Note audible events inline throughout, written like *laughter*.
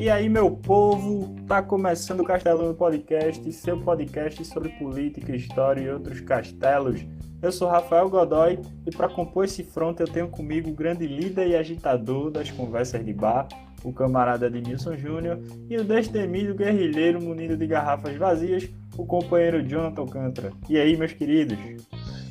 E aí, meu povo, tá começando o Castelão Podcast, seu podcast sobre política, história e outros castelos. Eu sou Rafael Godoy e para compor esse front eu tenho comigo o grande líder e agitador das conversas de bar, o camarada Edmilson Júnior, e o destemido guerrilheiro munido de garrafas vazias, o companheiro Jonathan Alcântara. E aí, meus queridos?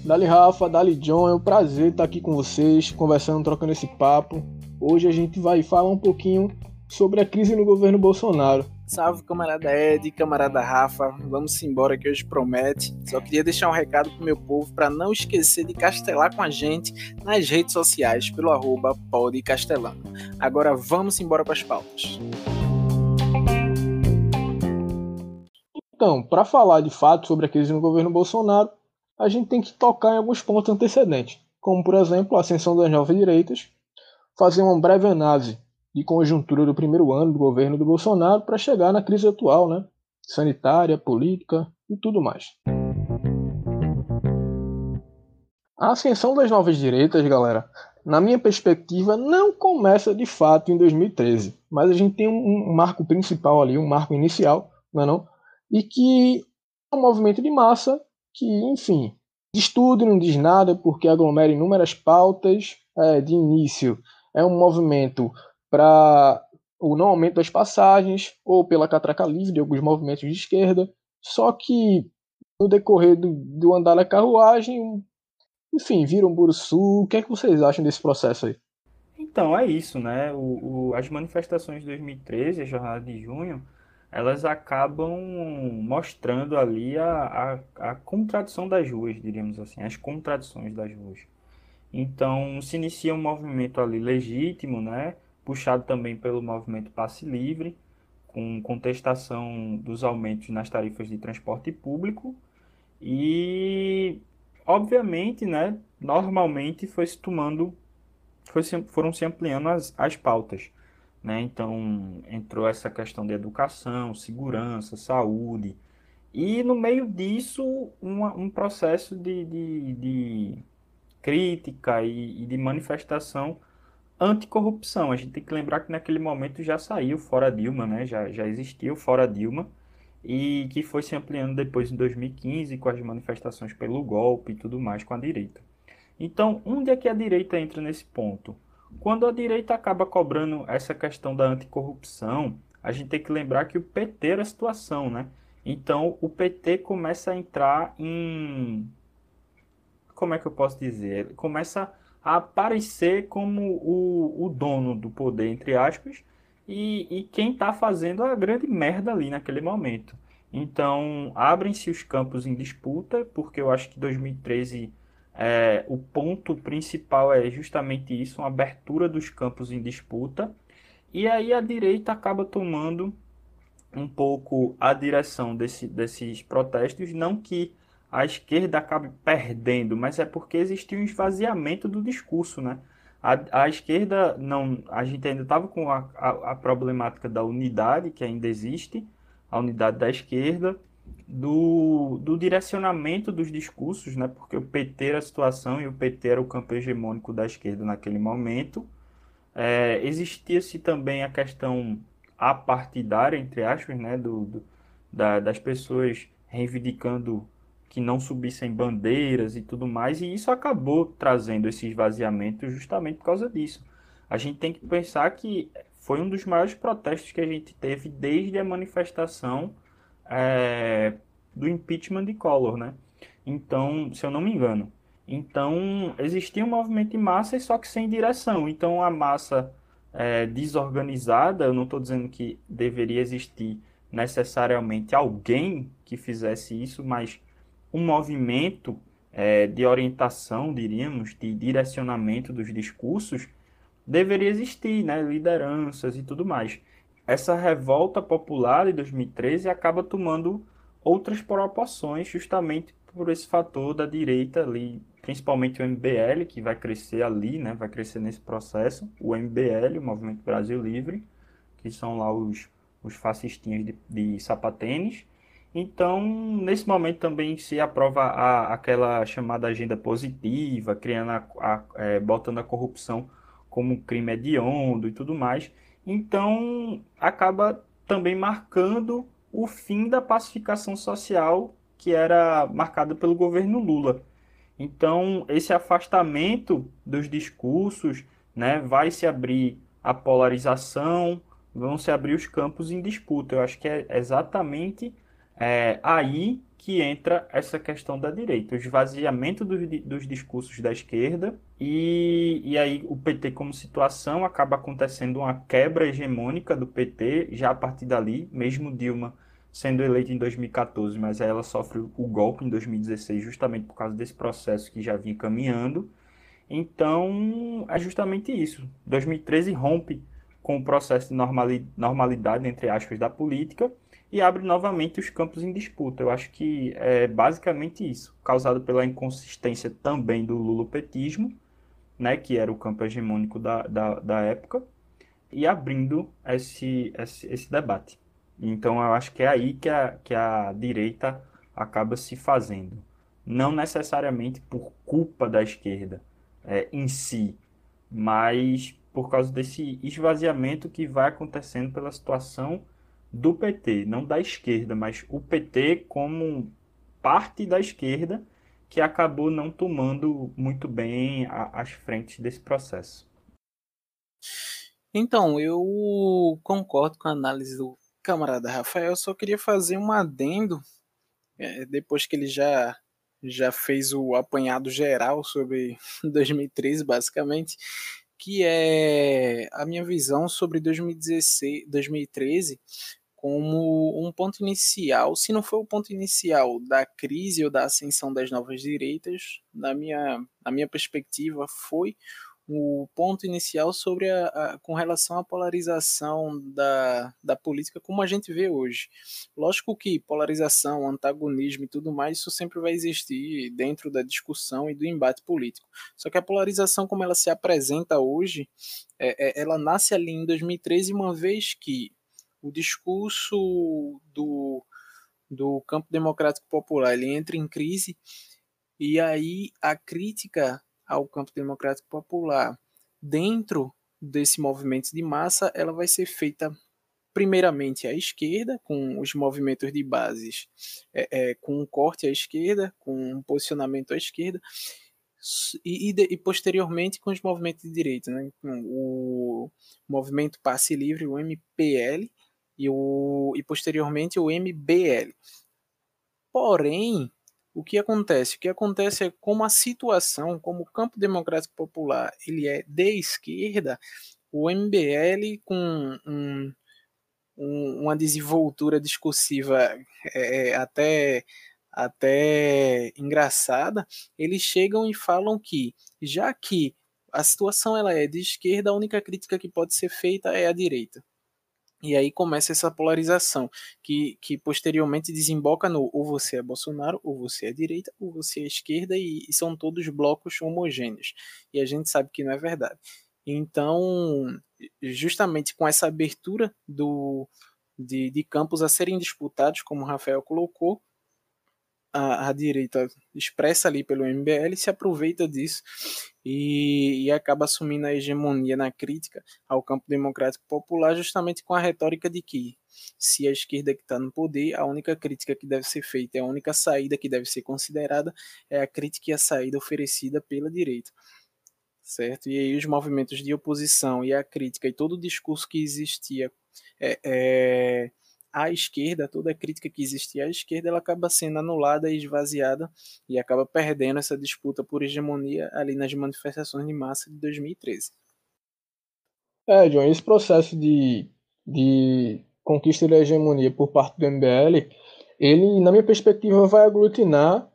Dali Rafa, Dali John, é um prazer estar aqui com vocês, conversando, trocando esse papo. Hoje a gente vai falar um pouquinho sobre a crise no governo Bolsonaro. Salve, camarada Ed, camarada Rafa. Vamos embora que hoje promete. Só queria deixar um recado pro meu povo para não esquecer de castelar com a gente nas redes sociais pelo arroba podcastelano. Agora vamos embora para as pautas. Então, para falar de fato sobre a crise no governo Bolsonaro, a gente tem que tocar em alguns pontos antecedentes, como por exemplo a ascensão das novas direitas, fazer uma breve análise de conjuntura do primeiro ano do governo do Bolsonaro para chegar na crise atual, né? Sanitária, política e tudo mais. A ascensão das novas direitas, galera, na minha perspectiva, não começa de fato em 2013, mas a gente tem um, marco principal ali, um marco inicial, não é não? E que é um movimento de massa que, enfim, de estudo não diz nada porque aglomera inúmeras pautas é, de início. É um movimento para o não aumento das passagens ou pela catraca livre de alguns movimentos de esquerda. Só que no decorrer do, do andar da carruagem, enfim, vira um buruçu. O que é que vocês acham desse processo aí? Então, é isso, né? O, o, as manifestações de 2013, a jornada de junho, elas acabam mostrando ali a, a, a contradição das ruas, diríamos assim, as contradições das ruas. Então, se inicia um movimento ali legítimo, né? puxado também pelo movimento Passe Livre, com contestação dos aumentos nas tarifas de transporte público e, obviamente, né, normalmente foi se tomando, foi foram se ampliando as, as pautas. Né? Então, entrou essa questão de educação, segurança, saúde, e no meio disso, uma, um processo de, de, de crítica e, e de manifestação anticorrupção. A gente tem que lembrar que naquele momento já saiu fora Dilma, né? já, já existiu fora Dilma, e que foi se ampliando depois em 2015 com as manifestações pelo golpe e tudo mais com a direita. Então, onde é que a direita entra nesse ponto? Quando a direita acaba cobrando essa questão da anticorrupção, a gente tem que lembrar que o PT era a situação, né? Então, o PT começa a entrar em. Como é que eu posso dizer? Começa a aparecer como o, o dono do poder, entre aspas, e, e quem está fazendo a grande merda ali naquele momento. Então, abrem-se os campos em disputa, porque eu acho que 2013 é, o ponto principal é justamente isso, uma abertura dos campos em disputa. E aí a direita acaba tomando um pouco a direção desse, desses protestos, não que a esquerda acabe perdendo, mas é porque existiu um esvaziamento do discurso, né? A, a esquerda não, a gente ainda estava com a, a, a, problemática da unidade que ainda existe, a unidade da esquerda, do, do direcionamento dos discursos, né? Porque o PT era a situação e o PT era o campo hegemônico da esquerda naquele momento. É, Existia-se também a questão apartidária, entre aspas, né? Do, do da, das pessoas reivindicando que não subissem bandeiras e tudo mais, e isso acabou trazendo esse esvaziamento justamente por causa disso. A gente tem que pensar que foi um dos maiores protestos que a gente teve desde a manifestação é, do impeachment de Collor, né? Então, se eu não me engano. Então, existia um movimento de massa, só que sem direção. Então, a massa é, desorganizada, eu não estou dizendo que deveria existir necessariamente alguém que fizesse isso, mas um movimento é, de orientação, diríamos, de direcionamento dos discursos, deveria existir, né? lideranças e tudo mais. Essa revolta popular de 2013 acaba tomando outras proporções justamente por esse fator da direita ali, principalmente o MBL, que vai crescer ali, né? vai crescer nesse processo, o MBL, o Movimento Brasil Livre, que são lá os, os fascistinhas de, de sapatênis, então, nesse momento também se aprova a, aquela chamada agenda positiva, criando a, a, é, botando a corrupção como crime hediondo e tudo mais. Então, acaba também marcando o fim da pacificação social que era marcada pelo governo Lula. Então, esse afastamento dos discursos né, vai se abrir a polarização, vão se abrir os campos em disputa. Eu acho que é exatamente é, aí que entra essa questão da direita, o esvaziamento dos, dos discursos da esquerda, e, e aí o PT como situação acaba acontecendo uma quebra hegemônica do PT já a partir dali, mesmo Dilma sendo eleita em 2014, mas aí ela sofre o golpe em 2016 justamente por causa desse processo que já vinha caminhando. Então, é justamente isso. 2013 rompe com o processo de normalidade, entre aspas, da política e abre novamente os campos em disputa. Eu acho que é basicamente isso, causado pela inconsistência também do lulopetismo, né, que era o campo hegemônico da, da, da época, e abrindo esse, esse, esse debate. Então eu acho que é aí que a, que a direita acaba se fazendo. Não necessariamente por culpa da esquerda é, em si, mas por causa desse esvaziamento que vai acontecendo pela situação do PT, não da esquerda, mas o PT como parte da esquerda que acabou não tomando muito bem a, as frentes desse processo. Então, eu concordo com a análise do camarada Rafael, só queria fazer um adendo, é, depois que ele já, já fez o apanhado geral sobre *laughs* 2013, basicamente, que é a minha visão sobre 2016, 2013 como um ponto inicial, se não foi o ponto inicial da crise ou da ascensão das novas direitas, na minha, na minha perspectiva, foi o ponto inicial sobre a, a, com relação à polarização da, da política como a gente vê hoje. Lógico que polarização, antagonismo e tudo mais, isso sempre vai existir dentro da discussão e do embate político. Só que a polarização como ela se apresenta hoje, é, é, ela nasce ali em 2013, uma vez que o discurso do, do campo democrático popular ele entra em crise e aí a crítica ao campo democrático popular dentro desse movimento de massa, ela vai ser feita primeiramente à esquerda, com os movimentos de bases, é, é, com um corte à esquerda, com um posicionamento à esquerda, e, e, e, posteriormente com os movimentos de direita, né? o movimento Passe Livre, o MPL, e, o, e posteriormente o MBL. Porém, o que acontece? O que acontece é como a situação, como o campo democrático popular ele é de esquerda, o MBL com um, um, uma desenvoltura discursiva é, é, até até engraçada, eles chegam e falam que já que a situação ela é de esquerda, a única crítica que pode ser feita é a direita. E aí começa essa polarização, que, que posteriormente desemboca no ou você é Bolsonaro, ou você é direita, ou você é esquerda, e, e são todos blocos homogêneos. E a gente sabe que não é verdade. Então, justamente com essa abertura do, de, de campos a serem disputados, como o Rafael colocou, a, a, direita expressa ali pelo MBL se aproveita disso e, e, acaba assumindo a hegemonia na crítica ao campo democrático popular justamente com a retórica de que se a esquerda que está no poder, a única crítica que deve ser feita, a única saída que deve ser considerada é a crítica e a saída oferecida pela direita. Certo? E aí os movimentos de oposição e a crítica e todo o discurso que existia é, é à esquerda, toda a crítica que existia à esquerda, ela acaba sendo anulada e esvaziada e acaba perdendo essa disputa por hegemonia ali nas manifestações de massa de 2013. É, John, esse processo de, de conquista da hegemonia por parte do MBL, ele, na minha perspectiva, vai aglutinar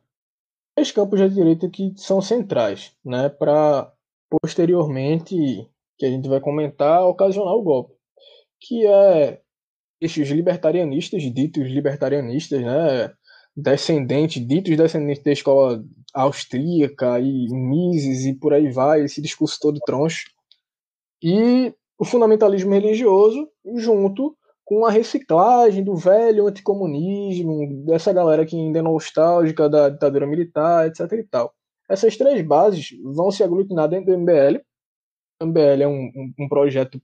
os campos da direita que são centrais, né, para posteriormente, que a gente vai comentar, ocasionar o golpe, que é estes libertarianistas, ditos libertarianistas, né, descendentes, ditos descendentes da escola austríaca e Mises e por aí vai, esse discurso todo troncho. E o fundamentalismo religioso junto com a reciclagem do velho anticomunismo, dessa galera que ainda é nostálgica da ditadura militar, etc e tal. Essas três bases vão se aglutinar dentro do MBL O MBL é um, um, um projeto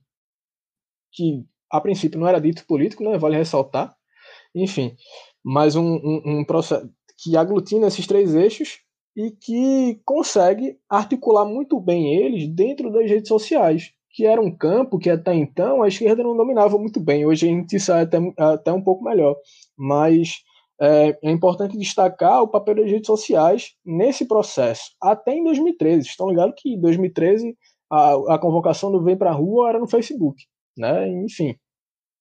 que, a princípio, não era dito político, né? vale ressaltar. Enfim, mas um, um, um processo que aglutina esses três eixos e que consegue articular muito bem eles dentro das redes sociais, que era um campo que até então a esquerda não dominava muito bem. Hoje a gente sai até, até um pouco melhor, mas é, é, importante destacar o papel das redes sociais nesse processo, até em 2013. Estão ligados que em 2013 a, a convocação do Vem Pra Rua era no Facebook, né? Enfim.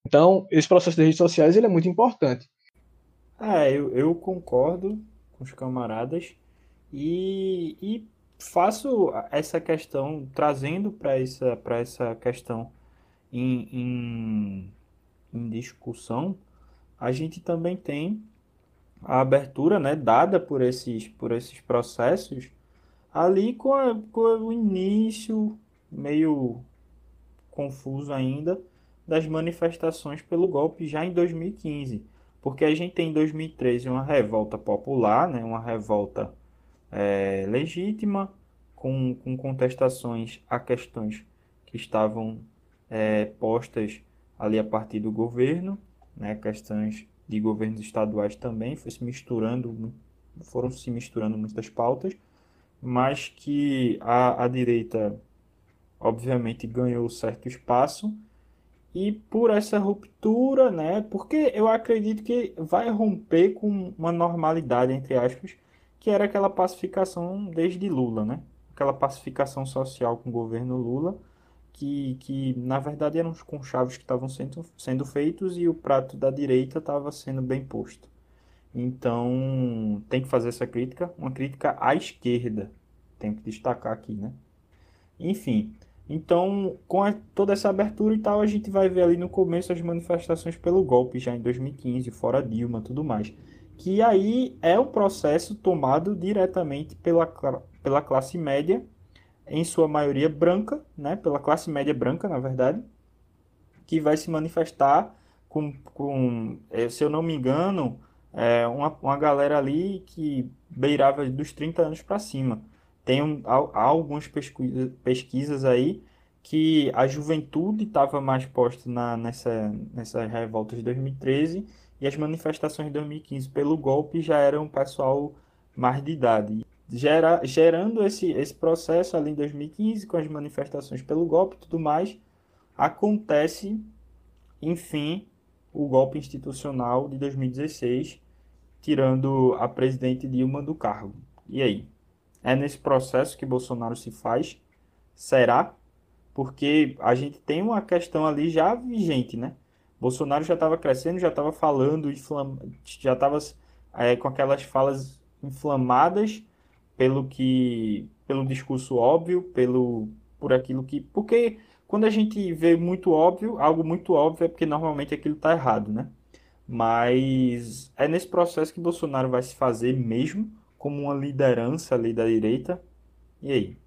Então, esse processo das redes sociais ele é muito importante. É, eu, eu concordo com os camaradas e, e faço essa questão, trazendo para essa, essa questão em, em, em, discussão, a gente também tem a abertura né, dada por esses, por esses processos ali com, a, com o início meio confuso ainda das manifestações pelo golpe já em 2015. Porque a gente tem em 2013 uma revolta popular, né, uma revolta é, legítima, com, com contestações a questões que estavam é, postas ali a partir do governo, né, questões de governos estaduais também, foi se misturando, foram se misturando muitas pautas, mas que a, a direita obviamente ganhou certo espaço e por essa ruptura, né, porque eu acredito que vai romper com uma normalidade, entre aspas, que era aquela pacificação desde Lula, né? Aquela pacificação social com o governo Lula, que, que na verdade eram os conchaves que estavam sendo, sendo feitos e o prato da direita estava sendo bem posto. Então, tem que fazer essa crítica, uma crítica à esquerda, tem que destacar aqui, né? Enfim, então, com a, toda essa abertura e tal, a gente vai ver ali no começo as manifestações pelo golpe, já em 2015, fora Dilma tudo mais que aí é o processo tomado diretamente pela, pela classe média, em sua maioria branca, né, pela classe média branca, na verdade, que vai se manifestar com, com eh, se eu não me engano, é uma, uma galera ali que beirava dos 30 anos para cima. Tem um, há, algumas pesquisa, pesquisas aí que a juventude estava mais posta na, nessa, nessas revoltas de 2013 e as manifestações de 2015 pelo golpe já eram pessoal mais de idade. Gera, gerando esse, esse processo ali em 2015, com as manifestações pelo golpe e tudo mais, acontece, enfim, o golpe institucional de 2016, tirando a presidente Dilma do cargo. E aí? É nesse processo que Bolsonaro se faz? Será? Porque a gente tem uma questão ali já vigente, né? Bolsonaro já estava crescendo, já estava falando, já estava é, com aquelas falas inflamadas pelo que, pelo discurso óbvio, pelo por aquilo que, porque quando a gente vê muito óbvio, algo muito óbvio é porque normalmente aquilo está errado, né? Mas é nesse processo que Bolsonaro vai se fazer mesmo como uma liderança ali da direita. E aí?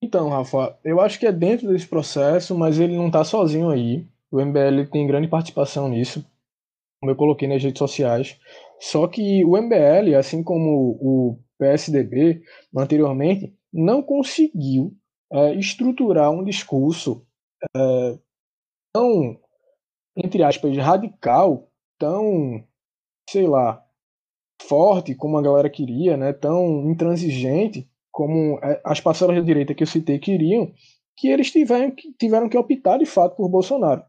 Então, Rafa, eu acho que é dentro desse processo, mas ele não está sozinho aí. O MBL tem grande participação nisso, como eu coloquei nas redes sociais. Só que o MBL, assim como o PSDB anteriormente, não conseguiu é, estruturar um discurso é, tão, entre aspas, radical, tão, sei lá, forte como a galera queria, né, tão intransigente, como é, as parcelas da direita que eu citei queriam, que eles tiveram que, tiveram que optar de fato por Bolsonaro.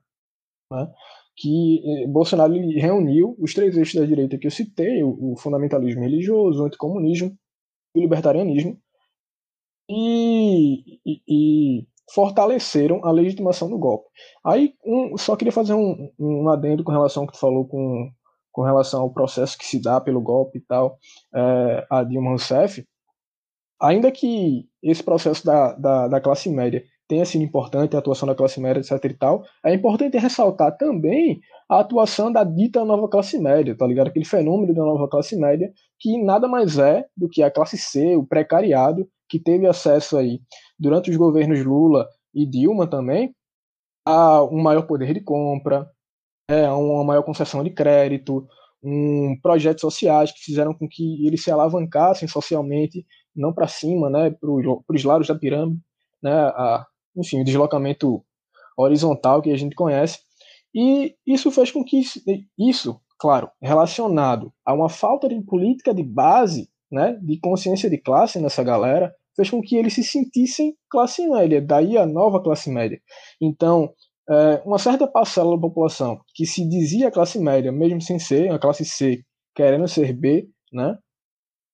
Né? Que eh, Bolsonaro reuniu os três eixos da direita que eu citei: o, o fundamentalismo religioso, o anticomunismo e o libertarianismo, e, e, e, fortaleceram a legitimação do golpe. Aí, um, só queria fazer um, um adendo com relação ao que tu falou com, com relação ao processo que se dá pelo golpe e tal, é, a Dilma Rousseff ainda que esse processo da, da, da, classe média tenha sido importante, a atuação da classe média, etc e tal, é importante ressaltar também a atuação da dita nova classe média, tá ligado? Aquele fenômeno da nova classe média, que nada mais é do que a classe C, o precariado, que teve acesso aí, durante os governos Lula e Dilma também, a um maior poder de compra, é, uma maior concessão de crédito, um projetos sociais que fizeram com que eles se alavancassem socialmente não para cima, né, para os lados da pirâmide, né, a, enfim, o deslocamento horizontal que a gente conhece. E isso fez com que isso, claro, relacionado a uma falta de política de base, né, de consciência de classe nessa galera, fez com que eles se sentissem classe média, daí a nova classe média. Então, é, uma certa parcela da população que se dizia classe média, mesmo sem ser, uma classe C, querendo ser B, né,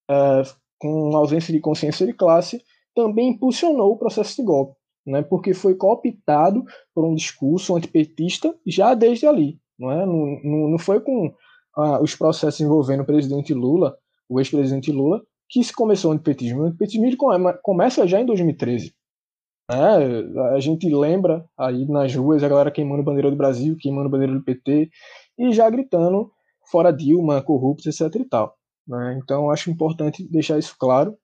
é, com ausência de consciência de classe, também impulsionou o processo de golpe né, porque foi cooptado por um discurso antipetista já desde ali. Não, é? não, não, não foi com ah, os processos envolvendo o presidente Lula, o ex-presidente Lula, que se começou o antipetismo. O antipetismo começa já em 2013. É, a gente lembra aí nas ruas a galera queimando bandeira do Brasil, queimando bandeira do PT e já gritando fora Dilma, corruptos, etc e tal. Né? Então acho importante deixar isso claro.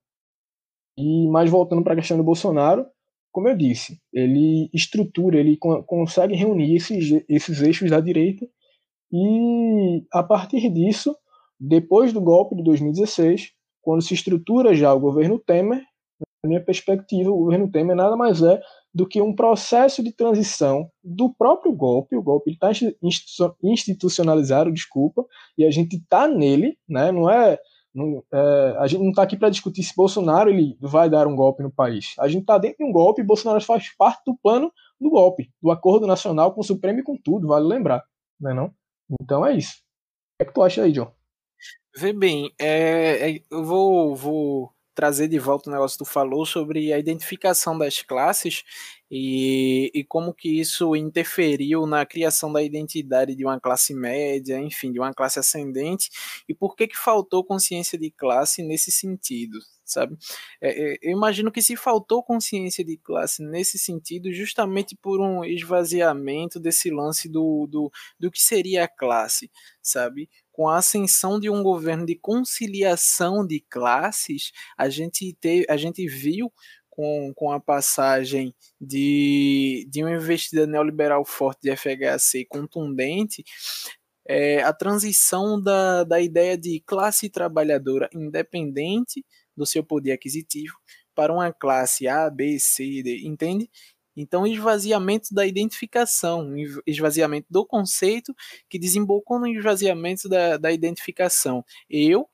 E mais voltando para a questão do Bolsonaro, como eu disse, ele estrutura, ele consegue reunir esses, esses eixos da direita e, a partir disso, depois do golpe de 2016, quando se estrutura já o governo Temer, na minha perspectiva, o governo Temer nada mais é do que um processo de transição do próprio golpe. O golpe está institucionalizado, desculpa, e a gente está nele, né? não é não, é, a gente não está aqui para discutir se Bolsonaro ele vai dar um golpe no país. A gente está dentro de um golpe e Bolsonaro faz parte do plano do golpe, do acordo nacional com o Supremo e com tudo, vale lembrar. Não é não? Então é isso. O que, é que tu acha aí, John? Vê bem, é, é, eu vou, vou trazer de volta o negócio que tu falou sobre a identificação das classes e, e como que isso interferiu na criação da identidade de uma classe média, enfim, de uma classe ascendente, e por que que faltou consciência de classe nesse sentido, sabe? É, é, eu imagino que se faltou consciência de classe nesse sentido, justamente por um esvaziamento desse lance do, do, do que seria a classe, sabe? Com a ascensão de um governo de conciliação de classes, a gente, te, a gente viu com, com a passagem de, de uma investida neoliberal forte de FHC contundente, é, a transição da, da ideia de classe trabalhadora independente do seu poder aquisitivo para uma classe A, B, C, D, entende? Então, esvaziamento da identificação, esvaziamento do conceito que desembocou no esvaziamento da, da identificação. Eu,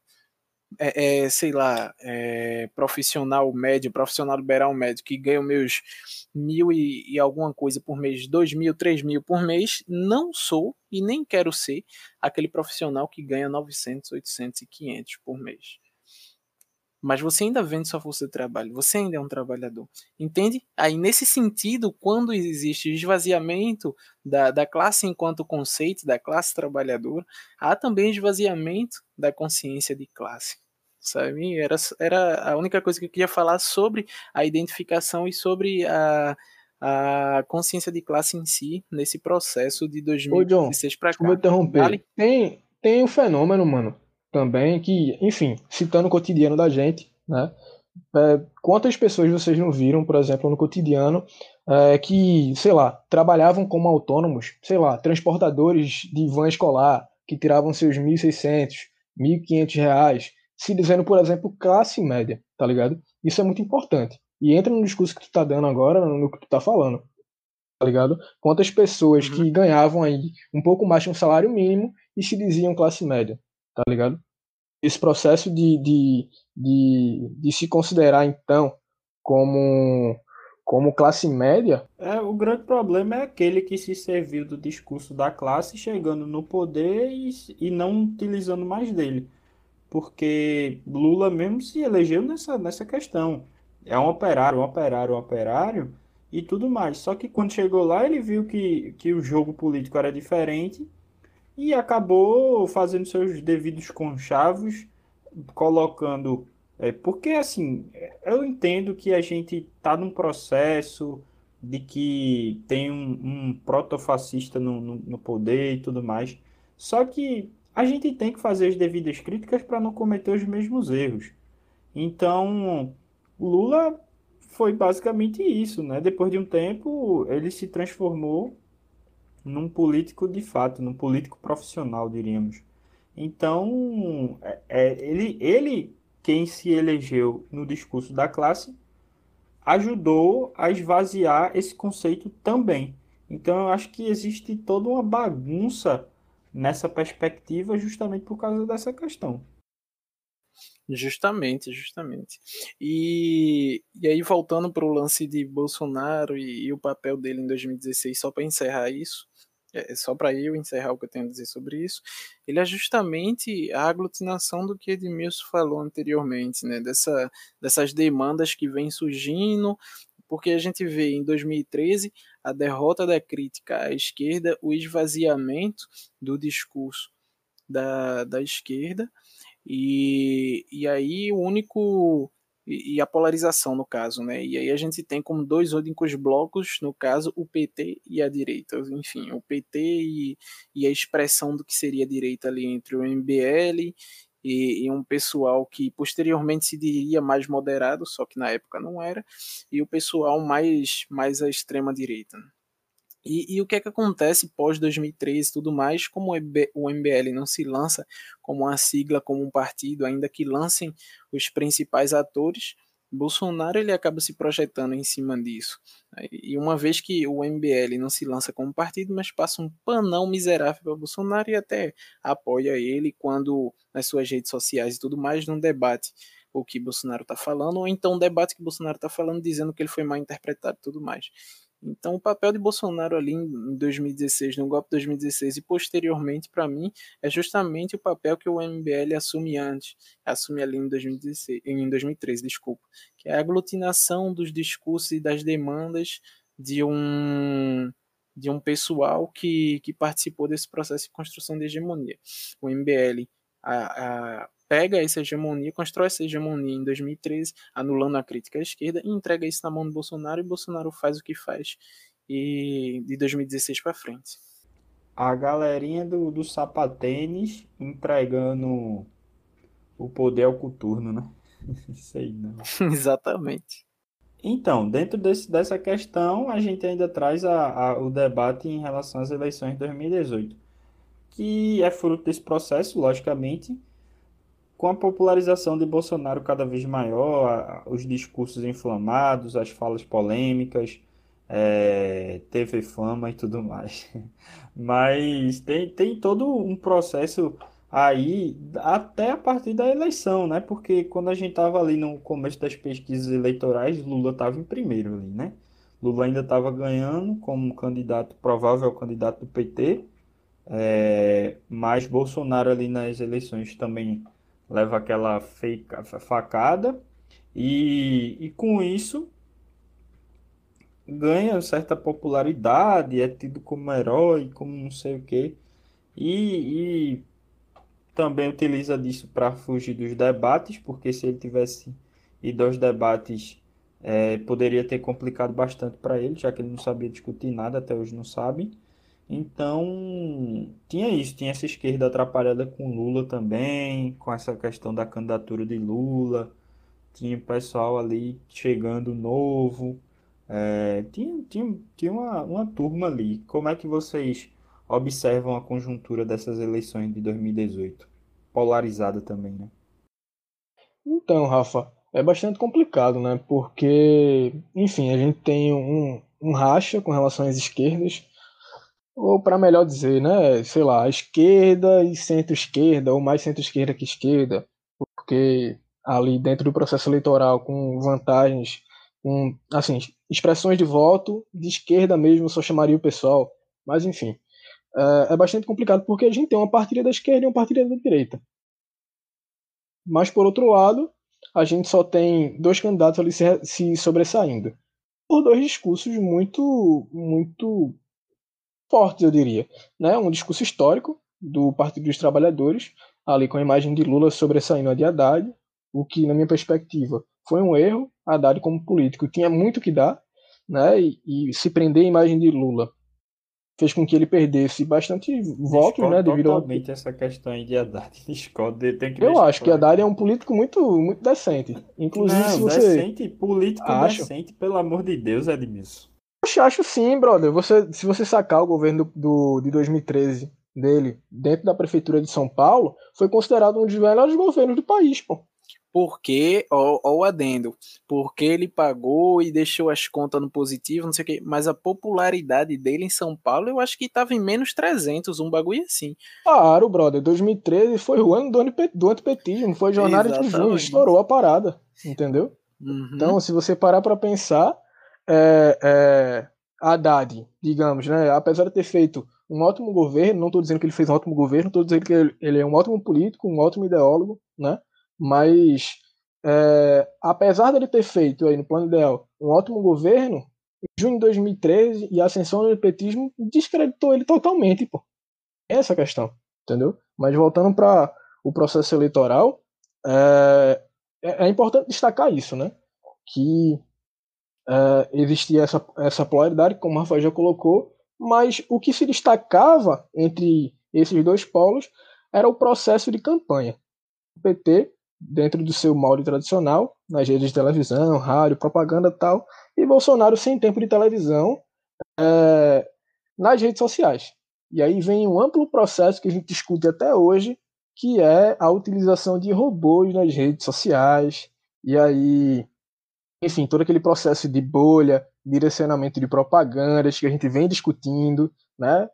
é, é, sei lá, é, profissional médio, profissional liberal médio, que ganho meus mil e, e, alguma coisa por mês, dois mil, três mil por mês, não sou e nem quero ser aquele profissional que ganha 900, 800 e 500 por mês. Mas você ainda vende sua força de trabalho, você ainda é um trabalhador. Entende? Aí, nesse sentido, quando existe esvaziamento da, da classe enquanto conceito, da classe trabalhadora, há também esvaziamento da consciência de classe sabe? Era, era a única coisa que eu queria falar sobre a identificação e sobre a, a consciência de classe em si nesse processo de 2016 para cá. Vou interromper. Vale? Tem, tem um fenômeno, mano, também que, enfim, citando o cotidiano da gente, né? É, quantas pessoas vocês não viram, por exemplo, no cotidiano, é, que, sei lá, trabalhavam como autônomos, sei lá, transportadores de van escolar, que tiravam seus 1.600, 1.500 reais, se dizendo, por exemplo, classe média, tá ligado? Isso é muito importante. E entra no discurso que tu tá dando agora, no que tu tá falando, tá ligado? Quantas pessoas uhum. que ganhavam aí um pouco mais de um salário mínimo e se diziam classe média, tá ligado? Esse processo de, de, de, de se considerar, então, como como classe média. É, o grande problema é aquele que se serviu do discurso da classe chegando no poder e, e não utilizando mais dele porque Lula mesmo se elegeu nessa, nessa questão. É um operário, um operário, um operário e tudo mais. Só que quando chegou lá, ele viu que, que o jogo político era diferente e acabou fazendo seus devidos conchavos, colocando. É, porque, assim, eu entendo que a gente está num processo de que tem um, um protofascista no, no, no poder e tudo mais. Só que a gente tem que fazer as devidas críticas para não cometer os mesmos erros. Então, Lula foi basicamente isso, né? Depois de um tempo, ele se transformou num político de fato, num político profissional, diríamos. Então, é, é ele, ele quem se elegeu no discurso da classe ajudou a esvaziar esse conceito também. Então eu acho que existe toda uma bagunça nessa perspectiva justamente por causa dessa questão. Justamente, justamente. E, e aí, voltando para o lance de Bolsonaro e, e, o papel dele em 2016, só para encerrar isso, é, é, só para eu encerrar o que eu tenho a dizer sobre isso, ele é justamente a aglutinação do que Edmilson falou anteriormente, né? Dessa, dessas demandas que vêm surgindo, porque a gente vê em 2013 a derrota da crítica à esquerda, o esvaziamento do discurso da, da esquerda, e, e aí o único e, a polarização no caso, né? E aí a gente tem como dois únicos blocos, no caso, o PT e a direita. Enfim, o PT e, e a expressão do que seria a direita ali entre o MBL e, e, um pessoal que posteriormente se diria mais moderado, só que na época não era, e o pessoal mais, mais à extrema direita. Né? E, e, o que é que acontece pós 2013 e tudo mais, como o MBL não se lança como uma sigla, como um partido, ainda que lancem os principais atores, Bolsonaro ele acaba se projetando em cima disso. E uma vez que o MBL não se lança como partido, mas passa um panão miserável para Bolsonaro e até apoia ele quando nas suas redes sociais e tudo mais, num debate o que Bolsonaro está falando, ou então um debate que Bolsonaro está falando dizendo que ele foi mal interpretado e tudo mais. Então, o papel de Bolsonaro ali em 2016, no golpe de 2016 e posteriormente, para mim, é justamente o papel que o MBL assume antes, assume ali em, 2016, em 2013, desculpa, que é a aglutinação dos discursos e das demandas de um de um pessoal que, que participou desse processo de construção de hegemonia. O MBL a, a, pega essa hegemonia, constrói essa hegemonia em 2013, anulando a crítica à esquerda, e entrega isso na mão do Bolsonaro, e Bolsonaro faz o que faz e de 2016 para frente. A galerinha do, do sapatênis entregando o poder ao coturno, né? *laughs* Sei não. *laughs* Exatamente. Então, dentro desse, dessa questão, a gente ainda traz a, a, o debate em relação às eleições de 2018, que é fruto desse processo, logicamente, com a popularização de Bolsonaro cada vez maior, os discursos inflamados, as falas polêmicas, é, teve fama e tudo mais. *laughs* Mas tem, tem todo um processo aí, até a partir da eleição, né? Porque quando a gente estava ali no começo das pesquisas eleitorais, Lula estava em primeiro ali, né? Lula ainda estava ganhando como candidato, provável candidato do PT, é, mas Bolsonaro ali nas eleições também leva aquela feca, facada e, e com isso ganha certa popularidade, é tido como herói, como não sei o que e, e também utiliza disso para fugir dos debates, porque se ele tivesse ido aos debates é, poderia ter complicado bastante para ele, já que ele não sabia discutir nada, até hoje não sabe. Então, tinha isso, tinha essa esquerda atrapalhada com Lula também, com essa questão da candidatura de Lula, tinha pessoal ali chegando novo, é, tinha, tinha, tinha uma, uma turma ali. Como é que vocês observam a conjuntura dessas eleições de 2018? Polarizada também, né? Então, Rafa, é bastante complicado, né? Porque, enfim, a gente tem um, um racha com relação às esquerdas ou para melhor dizer, né, sei lá, esquerda e centro-esquerda, ou mais centro-esquerda que esquerda, porque ali dentro do processo eleitoral, com vantagens, com, assim, expressões de voto, de esquerda mesmo, só chamaria o pessoal, mas enfim, é, é bastante complicado porque a gente tem uma partilha da esquerda e uma partilha da direita. Mas, por outro lado, a gente só tem dois candidatos ali se, se sobressaindo por dois discursos muito, muito fortes, eu diria. Né? Um discurso histórico do Partido dos Trabalhadores, ali com a imagem de Lula sobressaindo a de Haddad, o que, na minha perspectiva, foi um erro. Haddad, como político, tinha muito que dar, né? e, e se prender a imagem de Lula fez com que ele perdesse bastante votos, né, devido totalmente ao... essa questão aí de Haddad. *laughs* Discordo, tem que Eu acho que Haddad é um político muito, muito decente. Inclusive, Não, se você... decente, político Acho. decente, pelo amor de Deus, Edmilson. Poxa, acho sim, brother. Você, se você sacar o governo do, de 2013 dele dentro da prefeitura de São Paulo, foi considerado um dos melhores governos do país, pô. porque, ó, ó, o adendo, porque ele pagou e deixou as contas no positivo, não sei o quê, mas a popularidade dele em São Paulo, eu acho que tava em menos 300, um bagulho assim. Claro, brother, 2013 foi o ano do, do antipetismo, foi jornada de junho, estourou a parada, entendeu? Uhum. Então, se você parar para pensar, é, é, Haddad, digamos, né, apesar de ter feito um ótimo governo, não estou dizendo que ele fez um ótimo governo, estou dizendo que ele, ele, é um ótimo político, um ótimo ideólogo, né, mas é, apesar dele ter feito aí no plano ideal um ótimo governo, em junho de 2013 e a ascensão do petismo descreditou ele totalmente, pô. Essa é questão, entendeu? Mas voltando para o processo eleitoral, é, é, é importante destacar isso, né? Que é, existia essa, essa polaridade, como o Rafael já colocou, mas o que se destacava entre esses dois polos era o processo de campanha. O PT, dentro do seu molde tradicional, nas redes de televisão, rádio, propaganda tal, e Bolsonaro sem tempo de televisão é, nas redes sociais. E aí vem um amplo processo que a gente discute até hoje, que é a utilização de robôs nas redes sociais, e aí, enfim, todo aquele processo de bolha, direcionamento de propagandas que a gente vem discutindo, né?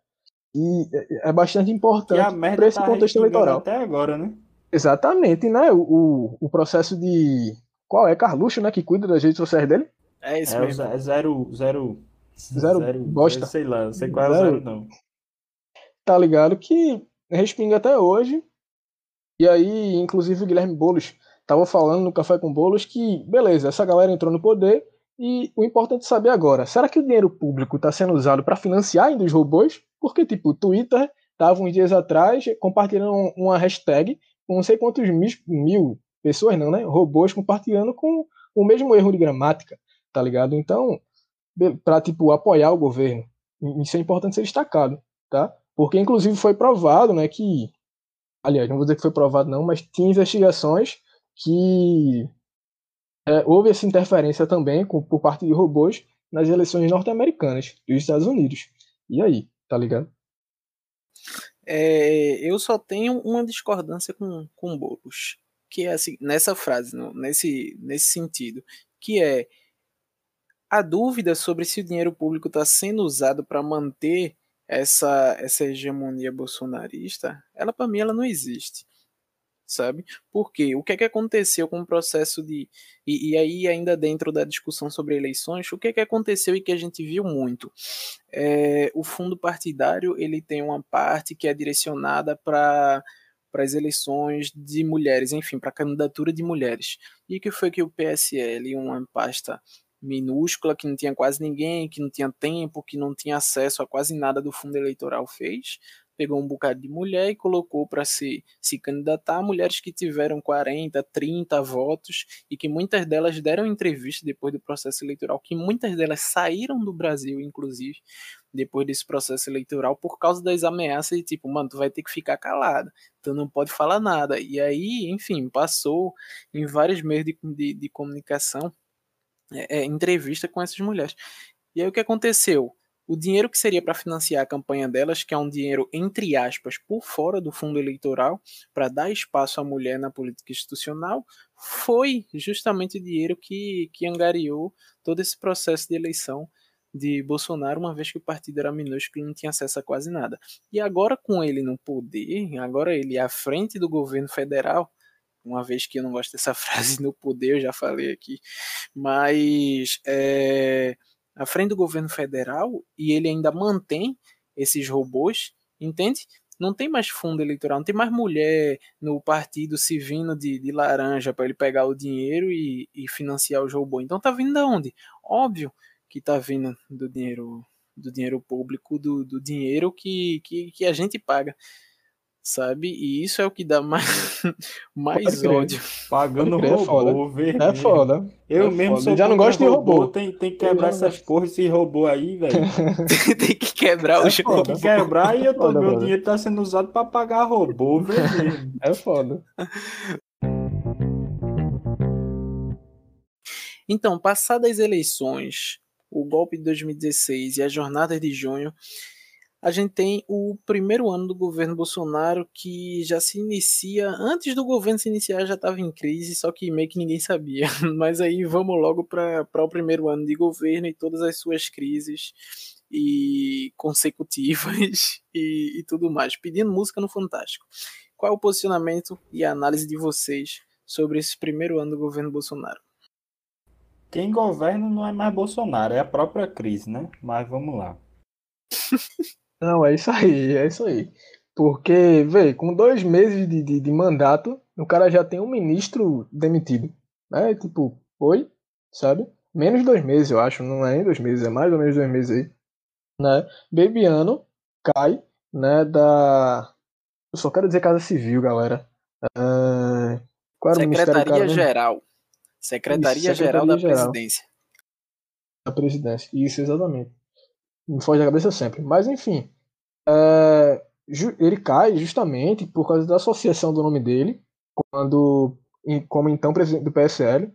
E é, é bastante importante para esse tá contexto eleitoral. Até agora, né? Exatamente, né? O, o processo de. Qual é? Carluxo, né? Que cuida das redes sociais dele? É isso é mesmo. É zero, zero. Zero, zero bosta. Sei lá, não sei qual é o zero, não. Tá ligado? Que respinga até hoje. E aí, inclusive, o Guilherme Boulos estava falando no Café com Bolos que, beleza, essa galera entrou no poder e o importante é saber agora, será que o dinheiro público está sendo usado para financiar ainda os robôs? Porque, tipo, o Twitter estava uns dias atrás compartilhando uma hashtag com não sei quantos mil, mil pessoas, não, né? Robôs compartilhando com o mesmo erro de gramática, tá ligado? Então, para tipo, apoiar o governo. Isso é importante ser destacado, tá? Porque, inclusive, foi provado, né, que... Aliás, não vou dizer que foi provado, não, mas tinha investigações que é, houve essa interferência também com, por parte de robôs nas eleições norte-americanas dos Estados Unidos. E aí, tá ligado? É, eu só tenho uma discordância com, com Boulos, que é assim, nessa frase, no, nesse, nesse sentido, que é a dúvida sobre se o dinheiro público está sendo usado para manter essa, essa hegemonia bolsonarista, ela para mim ela não existe sabe? Porque o que é que aconteceu com o processo de. E, e, aí, ainda dentro da discussão sobre eleições, o que é que aconteceu e que a gente viu muito? É, o fundo partidário ele tem uma parte que é direcionada para para as eleições de mulheres, enfim, para a candidatura de mulheres. E que foi que o PSL, uma pasta minúscula, que não tinha quase ninguém, que não tinha tempo, que não tinha acesso a quase nada do fundo eleitoral, fez? Pegou um bocado de mulher e colocou para se, se candidatar mulheres que tiveram 40, 30 votos e que muitas delas deram entrevista depois do processo eleitoral, que muitas delas saíram do Brasil, inclusive, depois desse processo eleitoral, por causa das ameaças de tipo, mano, tu vai ter que ficar calada, tu não pode falar nada. E aí, enfim, passou em vários meios de, de, de comunicação é, é, entrevista com essas mulheres. E aí o que aconteceu? O dinheiro que seria para financiar a campanha delas, que é um dinheiro, entre aspas, por fora do fundo eleitoral, para dar espaço à mulher na política institucional, foi justamente o dinheiro que, que angariou todo esse processo de eleição de Bolsonaro, uma vez que o partido era minúsculo e não tinha acesso a quase nada. E agora, com ele no poder, agora ele à frente do governo federal, uma vez que eu não gosto dessa *laughs* frase no poder, eu já falei aqui, mas é, à frente do governo federal e ele ainda mantém esses robôs, entende? Não tem mais fundo eleitoral, não tem mais mulher no partido se vindo de, de laranja para ele pegar o dinheiro e, e financiar os robôs. Então tá vindo da onde? Óbvio que tá vindo do dinheiro do dinheiro público, do, do dinheiro que, que, que a gente paga sabe? E isso é o que dá mais, *laughs* mais ódio. Pagando crer, robô, é É foda. Eu é mesmo foda. sou já não gosto de robô. Tem, tem que quebrar essas porras, esse robô aí, velho. *laughs* tem que quebrar é o jogo. Tem que quebrar e eu tô, foda, meu dinheiro tá sendo usado para pagar robô, velho. *laughs* É foda. Então, passadas as eleições, o golpe de 2016 e as jornadas de junho, a gente tem o primeiro ano do governo Bolsonaro que já se inicia, antes do governo se iniciar já estava em crise, só que meio que ninguém sabia. *laughs* Mas aí vamos logo para o primeiro ano de governo e todas as suas crises e consecutivas *laughs* e, e tudo mais. Pedindo música no Fantástico. Qual é o posicionamento e a análise de vocês sobre esse primeiro ano do governo Bolsonaro? Quem governa não é mais Bolsonaro, é a própria crise, né? Mas vamos lá. *laughs* Não, é isso aí, é isso aí. Porque, vê, com dois meses de, de, de, mandato, o cara já tem um ministro demitido. Né? Tipo, oi, sabe? Menos dois meses, eu acho. Não é nem dois meses, é mais ou menos dois meses aí. Né? Bebiano cai, né, da... Eu só quero dizer Casa Civil, galera. Uh... Qual era Secretaria-Geral. Secretaria-Geral da Presidência. Da Presidência, isso, exatamente me foge da cabeça sempre. Mas enfim, é, ele cai justamente por causa da associação do nome dele, quando como então presidente do PSL,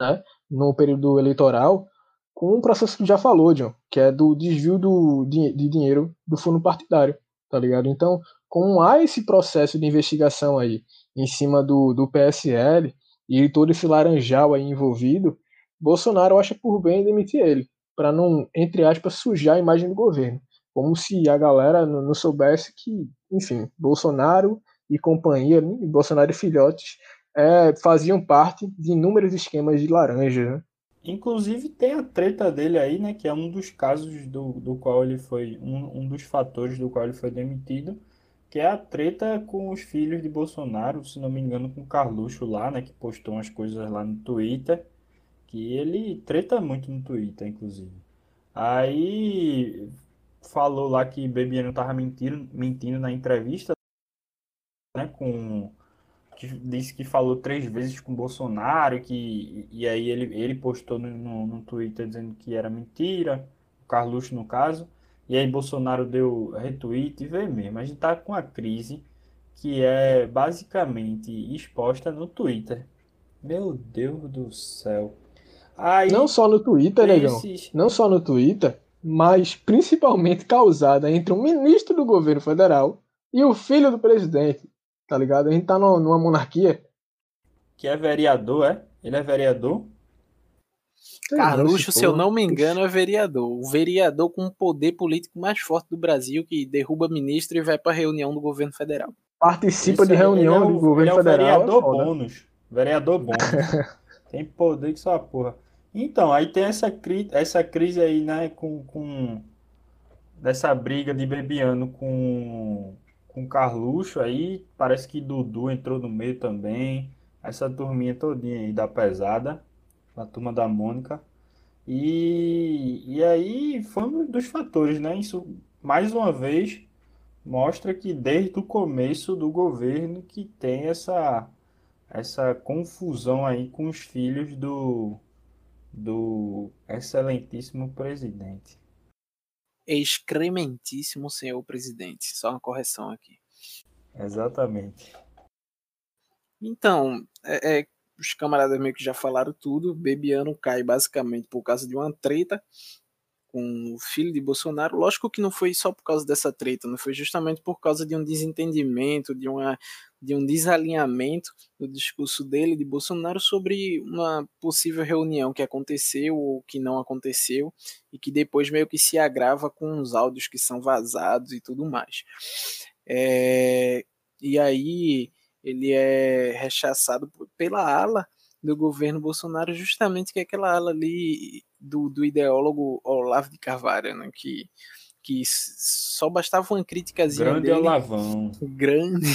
né, no período eleitoral, com um processo que já falou, John, que é do desvio do, de, dinheiro do fundo partidário, tá ligado? Então, como há esse processo de investigação aí em cima do, do PSL e todo esse laranjal aí envolvido, Bolsonaro acha por bem demitir ele para não, entre aspas, sujar a imagem do governo. Como se a galera não, soubesse que, enfim, Bolsonaro e companhia, né, Bolsonaro e filhotes, é, faziam parte de inúmeros esquemas de laranja. Né? Inclusive tem a treta dele aí, né? Que é um dos casos do, do qual ele foi. Um, um dos fatores do qual ele foi demitido. Que é a treta com os filhos de Bolsonaro, se não me engano, com o Carluxo lá, né? Que postou umas coisas lá no Twitter que ele treta muito no Twitter, inclusive. Aí falou lá que Bebiano tava mentindo, mentindo na entrevista, né, com que disse que falou três vezes com Bolsonaro, que e aí ele, ele postou no, no, no Twitter dizendo que era mentira, o Carluxo no caso, e aí Bolsonaro deu retweet e veio mesmo. A gente tá com a crise que é basicamente exposta no Twitter. Meu Deus do céu. Aí, não só no Twitter, negão. Não só no Twitter, mas principalmente causada entre um ministro do governo federal e o filho do presidente. Tá ligado? A gente tá numa monarquia. Que é vereador, é? Ele é vereador? Carluxo, se eu não me engano, é vereador. O vereador com o poder político mais forte do Brasil, que derruba ministro e vai pra reunião do governo federal. Participa Isso de reunião é, do governo é federal. Vereador é bônus. Vereador bônus. *laughs* Tem poder que só a porra. Então, aí tem essa, cri essa crise aí, né, com, com dessa briga de Bebiano com, com Carluxo aí, parece que Dudu entrou no meio também, essa turminha todinha aí da pesada, a turma da Mônica, e, e aí foi um dos fatores, né, isso mais uma vez mostra que desde o começo do governo que tem essa, essa confusão aí com os filhos do do excelentíssimo presidente. Excrementíssimo senhor presidente. Só uma correção aqui. Exatamente. Então, é, é, os camaradas meio que já falaram tudo. Bebiano cai basicamente por causa de uma treta com o filho de Bolsonaro. Lógico que não foi só por causa dessa treta, não foi justamente por causa de um desentendimento, de, uma, de um desalinhamento no discurso dele, de Bolsonaro, sobre uma possível reunião que aconteceu ou que não aconteceu, e que depois meio que se agrava com os áudios que são vazados e tudo mais. É, e aí ele é rechaçado pela ala do governo Bolsonaro, justamente que é aquela ala ali do, do ideólogo Olavo de Carvalho, né, que, que só bastava uma criticazinha grande dele. Olavão. *laughs* Grande.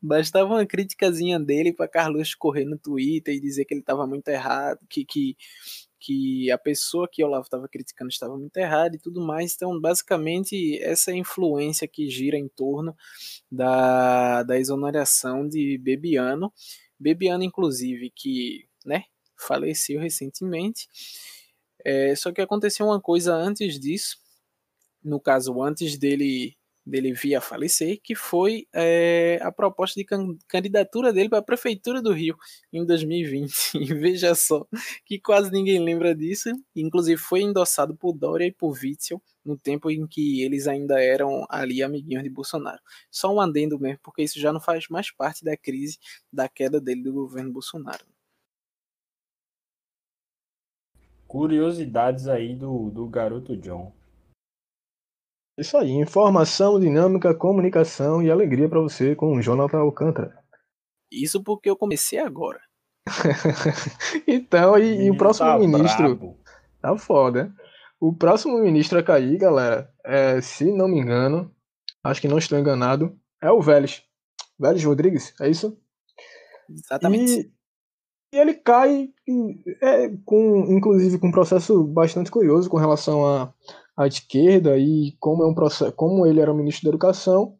bastava uma criticazinha dele para Carlos correr no Twitter e dizer que ele estava muito errado, que, que, que a pessoa que Olavo estava criticando estava muito errada e tudo mais. Então, basicamente, essa influência que gira em torno da, da exoneração de Bebiano. Bebiano, inclusive, que né, faleceu recentemente. É, só que aconteceu uma coisa antes disso, no caso, antes dele dele via falecer, que foi é, a proposta de can candidatura dele para a prefeitura do Rio em 2020. *laughs* E veja só que quase ninguém lembra disso, inclusive foi endossado por Dória e por Witzel no tempo em que eles ainda eram ali amiguinhos de Bolsonaro. Só um adendo mesmo, porque isso já não faz mais parte da crise da queda dele do governo Bolsonaro. Curiosidades aí do, do garoto John. Isso aí, informação, dinâmica, comunicação e alegria para você com o Jonathan Alcântara. Isso porque eu comecei agora. *laughs* então, e, e, o próximo tá ministro. Brabo. Tá foda. O próximo ministro a cair, galera, é, se não me engano, acho que não estou enganado, é o Vélez. Vélez Rodrigues, é isso? Exatamente. E, e ele cai, é, com, inclusive, com um processo bastante curioso com relação a à esquerda e como é um processo, como ele era o ministro da Educação,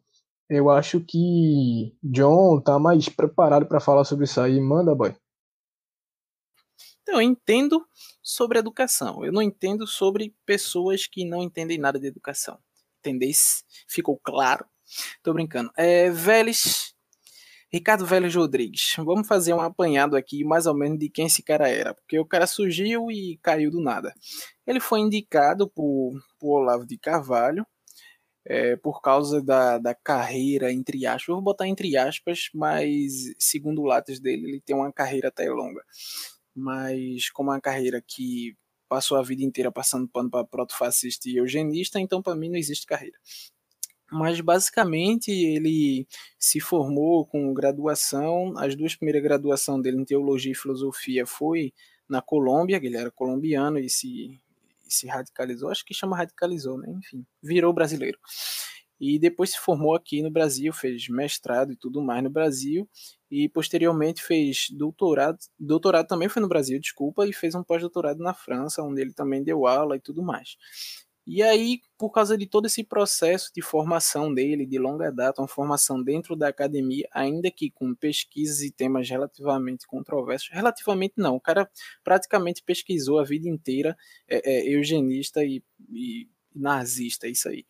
eu acho que John tá mais preparado para falar sobre isso aí. Manda, boy. Então, eu entendo sobre educação. Eu não entendo sobre pessoas que não entendem nada de educação. Entendesse? Ficou claro? Tô brincando. É, Vélez Ricardo Vélez Rodrigues. Vamos fazer um apanhado aqui, mais ou menos, de quem esse cara era, porque o cara surgiu e caiu do nada. Ele foi indicado por, por Olavo de Carvalho, é, por causa da, da carreira, entre aspas, vou botar entre aspas, mas segundo o Lattes dele, ele tem uma carreira até longa. Mas como é uma carreira que passou a vida inteira passando pano para protofascista e eugenista, então para mim não existe carreira mas basicamente ele se formou com graduação, as duas primeiras graduações dele em teologia e filosofia foi na Colômbia, ele era colombiano e se, e se radicalizou, acho que chama radicalizou, né? Enfim, virou brasileiro. E depois se formou aqui no Brasil, fez mestrado e tudo mais no Brasil, e posteriormente fez doutorado, doutorado também foi no Brasil, desculpa, e fez um pós-doutorado na França, onde ele também deu aula e tudo mais. E aí, por causa de todo esse processo de formação dele, de longa data, uma formação dentro da academia, ainda que com pesquisas e temas relativamente controversos, relativamente não, o cara praticamente pesquisou a vida inteira, é, é, eugenista e, e, nazista, isso aí.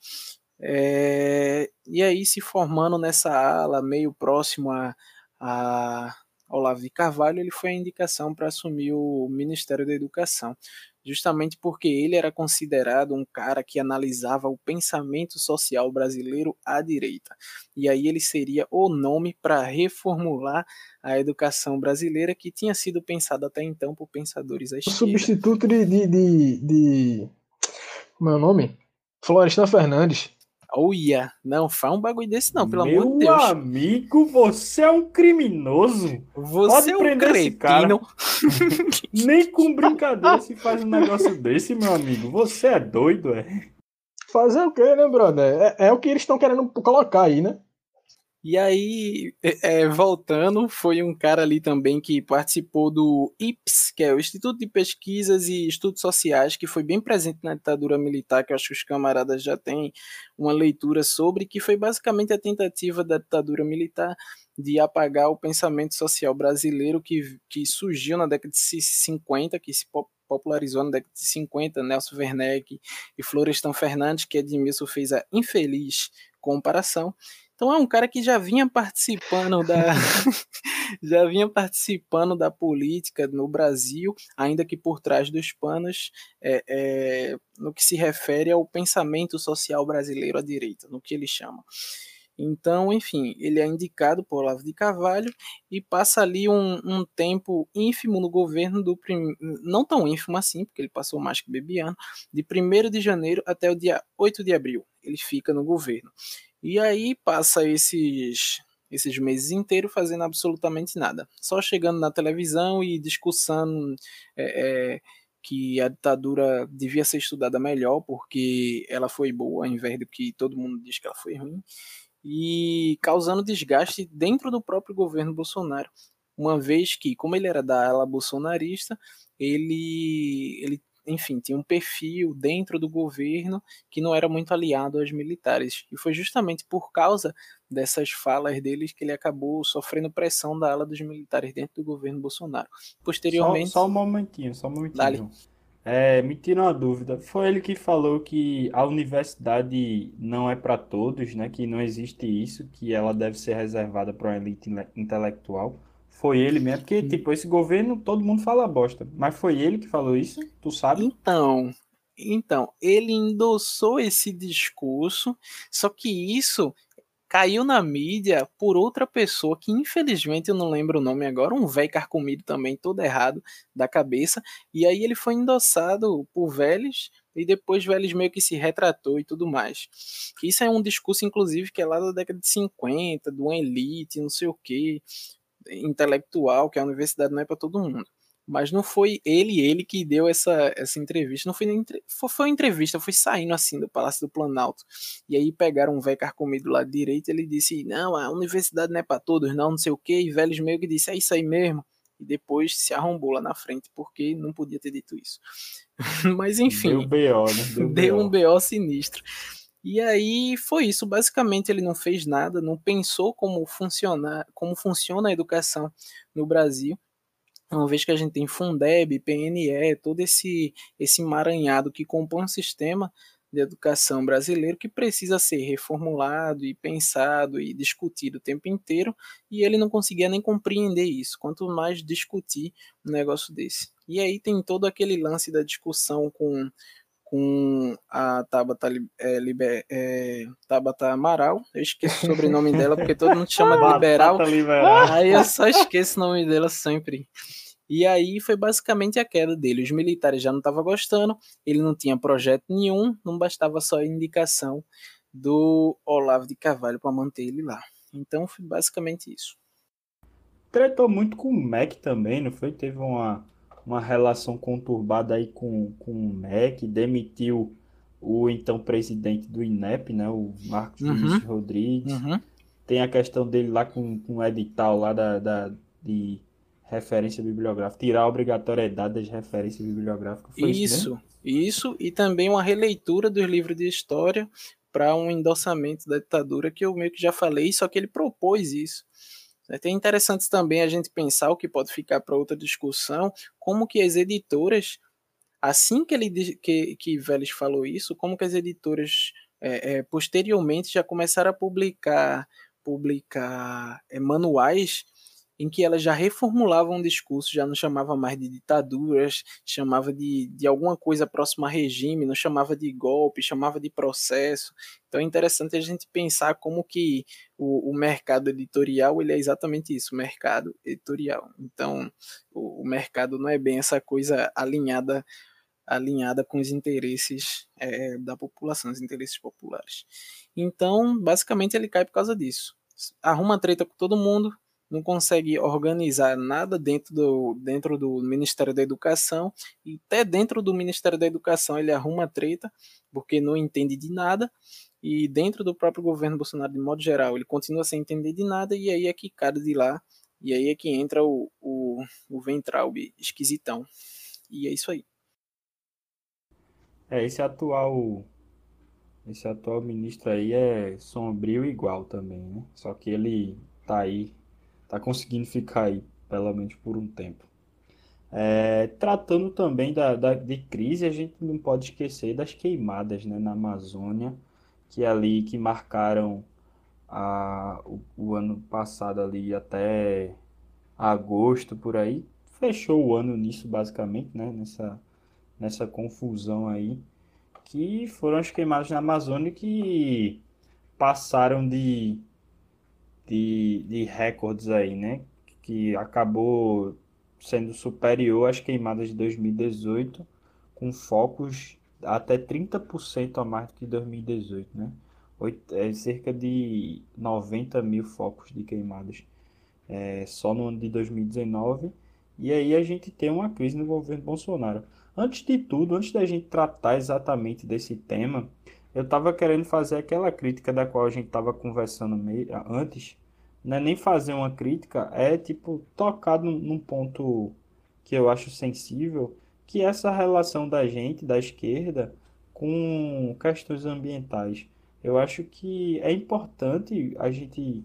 É, e aí, se formando nessa ala, meio próximo a, a Olavo de Carvalho, ele foi a indicação para assumir o Ministério da Educação justamente porque ele era considerado um cara que analisava o pensamento social brasileiro à direita. E aí ele seria o nome para reformular a educação brasileira que tinha sido pensada até então por pensadores à esquerda. Substituto de, de, de, de... Como é o nome? Florestan Fernandes. Olha, não, faz um bagulho desse não, pelo Meu amor de Deus. Meu amigo, você é um criminoso. Você Pode é um cretino. *laughs* Nem com brincadeira se faz um negócio desse, meu amigo. Você é doido, é? Fazer o quê, né, brother? É, é o que eles estão querendo colocar aí, né? E aí, é, é, voltando, foi um cara ali também que participou do IPS, que é o Instituto de Pesquisas e Estudos Sociais, que foi bem presente na ditadura militar, que eu acho que os camaradas já têm uma leitura sobre, que foi basicamente a tentativa da ditadura militar de apagar o pensamento social brasileiro que, que surgiu na década de 50, que se popularizou na década de 50, Nelson Werneck e Florestan Fernandes, que Edmilson fez a infeliz comparação, então é um cara que já vinha participando da *laughs* já vinha participando da política no Brasil, ainda que por trás dos panos, é, é, no que se refere ao pensamento social brasileiro à direita, no que ele chama. Então, enfim, ele é indicado por Olavo de Carvalho e passa ali um, um tempo ínfimo no governo do prim... não tão ínfimo assim, porque ele passou mais que Bebiano, de 1 de janeiro até o dia 8 de abril. Ele fica no governo. E aí passa esses esses meses inteiros fazendo absolutamente nada, só chegando na televisão e discussando é, é, que a ditadura devia ser estudada melhor porque ela foi boa, ao invés do que todo mundo diz que ela foi ruim, e causando desgaste dentro do próprio governo Bolsonaro, uma vez que, como ele era da ala bolsonarista, ele, ele enfim, tinha um perfil dentro do governo que não era muito aliado aos militares. E foi justamente por causa dessas falas deles que ele acabou sofrendo pressão da ala dos militares dentro do governo Bolsonaro. Posteriormente. Só, só um momentinho, só um momentinho. É, me tira uma dúvida. Foi ele que falou que a universidade não é para todos, né? Que não existe isso, que ela deve ser reservada para uma elite intelectual. Foi ele mesmo, porque, tipo, esse governo, todo mundo fala bosta. Mas foi ele que falou isso, tu sabe? Então, então, ele endossou esse discurso, só que isso caiu na mídia por outra pessoa que infelizmente eu não lembro o nome agora, um velho carcomido também, todo errado da cabeça, e aí ele foi endossado por Vélez e depois Vélez meio que se retratou e tudo mais. Isso é um discurso inclusive que é lá da década de 50, do elite, não sei o que, intelectual, que a universidade não é para todo mundo mas não foi ele ele que deu essa, essa entrevista, não foi nem foi, foi uma entrevista, foi saindo assim do Palácio do Planalto. E aí pegaram um velho carcomido do lado direito, ele disse: "Não, a universidade não é para todos, não, não sei o quê". E velhos meio que disse: "É isso aí mesmo". E depois se arrombou lá na frente porque não podia ter dito isso. *laughs* mas enfim, deu BO, né? Deu, deu um BO sinistro. E aí foi isso, basicamente ele não fez nada, não pensou como funcionar, como funciona a educação no Brasil uma vez que a gente tem Fundeb, PNE, todo esse, esse emaranhado que compõe um sistema de educação brasileiro que precisa ser reformulado e pensado e discutido o tempo inteiro, e ele não conseguia nem compreender isso, quanto mais discutir um negócio desse. E aí tem todo aquele lance da discussão com com a Tabata, é, Liber, é, Tabata Amaral. Eu esqueço o sobrenome dela, porque todo mundo chama de liberal. Aí eu só esqueço o nome dela sempre. E aí foi basicamente a queda dele. Os militares já não estavam gostando, ele não tinha projeto nenhum, não bastava só a indicação do Olavo de Carvalho para manter ele lá. Então foi basicamente isso. Tretou muito com o MEC também, não foi? Teve uma uma relação conturbada aí com, com o MEC, demitiu o então presidente do INEP, né, o Marcos uhum. Vinícius Rodrigues. Uhum. Tem a questão dele lá com, com o edital lá da, da, de referência bibliográfica, tirar a obrigatoriedade das referências bibliográficas. Foi isso, isso, isso, e também uma releitura dos livros de história para um endossamento da ditadura, que eu meio que já falei, só que ele propôs isso. É interessante também a gente pensar o que pode ficar para outra discussão, como que as editoras, assim que ele que, que Vélez falou isso, como que as editoras é, é, posteriormente já começaram a publicar publicar é, manuais em que elas já reformulavam o discurso, já não chamava mais de ditaduras, chamava de, de alguma coisa próxima a regime, não chamava de golpe, chamava de processo. Então é interessante a gente pensar como que o, o mercado editorial ele é exatamente isso, mercado editorial. Então o, o mercado não é bem essa coisa alinhada alinhada com os interesses é, da população, os interesses populares. Então, basicamente, ele cai por causa disso. Arruma treta com todo mundo, não consegue organizar nada dentro do, dentro do Ministério da Educação e até dentro do Ministério da Educação ele arruma treta porque não entende de nada e dentro do próprio governo Bolsonaro de modo geral ele continua sem entender de nada e aí é que cai de lá e aí é que entra o, o, o esquisitão. E é isso aí. É esse atual esse atual ministro aí é sombrio igual também né? Só que ele tá aí está conseguindo ficar aí, pelo menos por um tempo. É, tratando também da, da, de crise, a gente não pode esquecer das queimadas né, na Amazônia, que é ali que marcaram a, o, o, ano passado ali até agosto por aí. Fechou o ano nisso basicamente, né, nessa, nessa confusão aí, que foram as queimadas na Amazônia que passaram de de, de recordes aí, né? Que acabou sendo superior às queimadas de 2018, com focos até 30% a mais do que 2018, né? É cerca de 90 mil focos de queimadas é, só no ano de 2019. E aí a gente tem uma crise no governo Bolsonaro. Antes de tudo, antes da gente tratar exatamente desse tema, eu estava querendo fazer aquela crítica da qual a gente estava conversando antes, não é nem fazer uma crítica, é tipo tocar num, num ponto que eu acho sensível, que é essa relação da gente, da esquerda, com questões ambientais. Eu acho que é importante a gente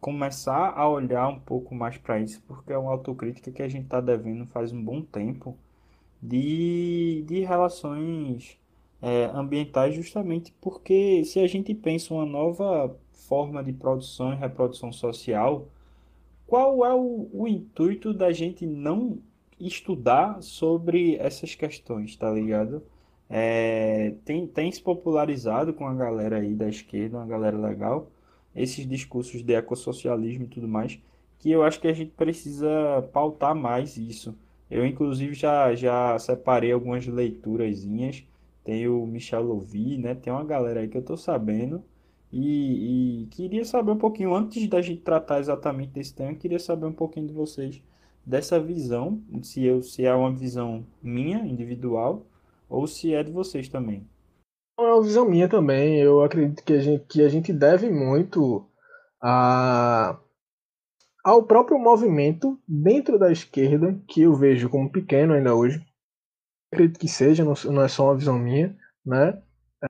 começar a olhar um pouco mais para isso, porque é uma autocrítica que a gente está devendo faz um bom tempo de, de relações é, ambientais, justamente porque se a gente pensa uma nova forma de produção e reprodução social, qual é o, o intuito da gente não estudar sobre essas questões, tá ligado? É, tem, tem se popularizado com a galera aí da esquerda, uma galera legal, esses discursos de ecossocialismo e tudo mais, que eu acho que a gente precisa pautar mais isso. Eu, inclusive, já, já separei algumas leiturazinhas. Tem o Michel Louvi, né? Tem uma galera aí que eu tô sabendo. E, e queria saber um pouquinho, antes da gente tratar exatamente desse tema, queria saber um pouquinho de vocês dessa visão, se, eu, se é uma visão minha, individual, ou se é de vocês também. É uma visão minha também. Eu acredito que a gente, que a gente deve muito a, ao próprio movimento dentro da esquerda, que eu vejo como pequeno ainda hoje. Acredito que seja, não, não é só uma visão minha, né?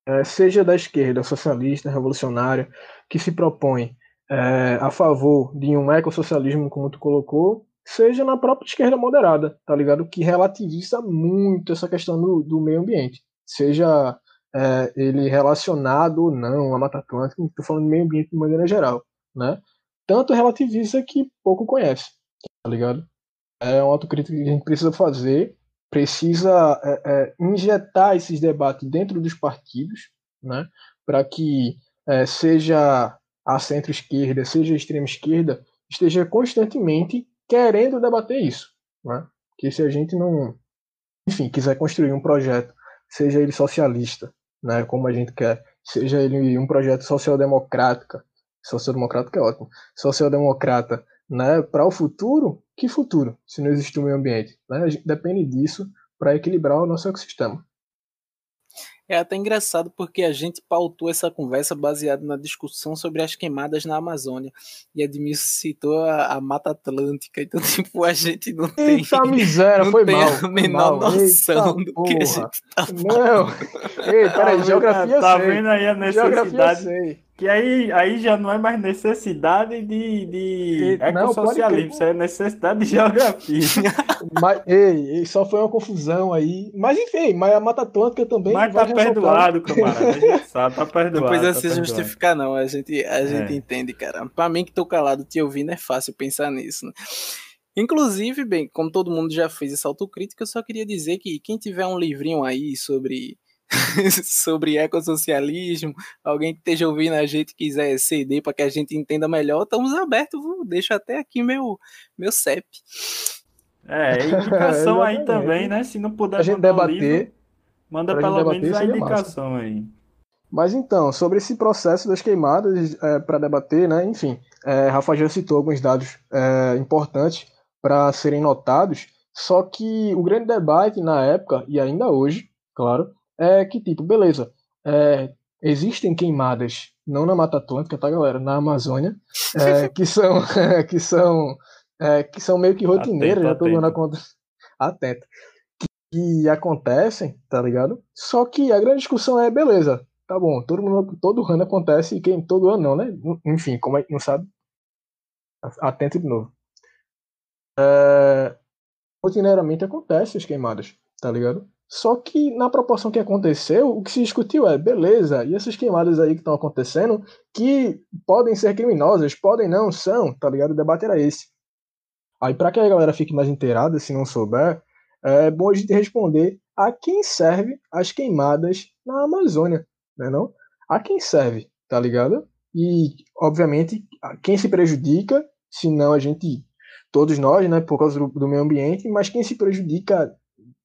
É, seja da esquerda socialista, revolucionária, que se propõe é, a favor de um ecossocialismo, como tu colocou, seja na própria esquerda moderada, tá ligado? Que relativiza muito essa questão do, do meio ambiente, seja é, ele relacionado ou não à Mata Atlântica, estou falando de meio ambiente de maneira geral, né? Tanto relativiza que pouco conhece, tá ligado? É uma autocrítica que a gente precisa fazer, precisa é, é, injetar esses debates dentro dos partidos, né? Para que é, seja a centro-esquerda, seja a extrema-esquerda, esteja constantemente querendo debater isso. Né? Que se a gente não, enfim, quiser construir um projeto, seja ele socialista, né, como a gente quer, seja ele um projeto social-democrático, social-democrático é ótimo, social-democrata, né, para o futuro, que futuro, se não existe um meio ambiente? Né? A gente depende disso para equilibrar o nosso ecossistema. É até engraçado porque a gente pautou essa conversa baseada na discussão sobre as queimadas na Amazônia. E Edmilson citou a, a Mata Atlântica. Então, *laughs* tipo, a gente não tem. Eita miséria, não foi tem mal. a menor mal. noção Eita do que a porra. gente tá Não. Ei, peraí, Tá geografia tá sei. vendo aí a Geografia necessidade? sei. Que aí, aí já não é mais necessidade de, de E- não, pode ecossocialismo, isso é necessidade de geografia. *laughs* Mas, ei, só foi uma confusão aí. Mas enfim, mas a Mata Atlântica também. Mas tá perdoado, camarada. A gente *laughs* sabe, tá perdoado. Não precisa tá se perdoado. justificar, não. A gente, a gente É. entende, cara. Pra mim que tô calado te ouvindo é fácil pensar nisso, né? Inclusive, bem, como todo mundo já fez essa autocrítica, eu só queria dizer que quem tiver um livrinho aí sobre *laughs* sobre ecossocialismo, alguém que esteja ouvindo a gente quiser ceder para que a gente entenda melhor, estamos abertos, viu? deixo até aqui meu meu CEP. É, indicação *laughs* aí Exatamente. também, né? Se não puder A gente debater. livro, manda pra pelo gente debater, menos a seria massa. indicação aí. Mas então, sobre esse processo das queimadas, para debater, né? Enfim, é, Rafa já citou alguns dados é, importantes para serem notados. Só que o grande debate na época, e ainda hoje, claro, é que, tipo, beleza, é, existem queimadas, não na Mata Atlântica, tá, galera? Na Amazônia, é, *laughs* que são, *laughs* que são, é, que são meio que rotineiras, Atento, já tô dando atento. conta. *laughs* Atento. Que, que acontecem, tá ligado? Só que a grande discussão é, beleza, tá bom, todo mundo, todo ano acontece, e quem todo ano não, né? Enfim, como é que não sabe? Atento de novo. É, rotineiramente acontece as queimadas, tá ligado? Só que na proporção que aconteceu, o que se discutiu é, beleza, e essas queimadas aí que estão acontecendo, que podem ser criminosas, podem não, são, tá ligado? O debate era esse. Aí para que a galera fique mais inteirada, se não souber, é bom a gente responder a quem serve as queimadas na Amazônia, né não? A quem serve, tá ligado? E, obviamente, quem se prejudica, se não a gente, todos nós, né, por causa do, do meio ambiente, mas quem se prejudica,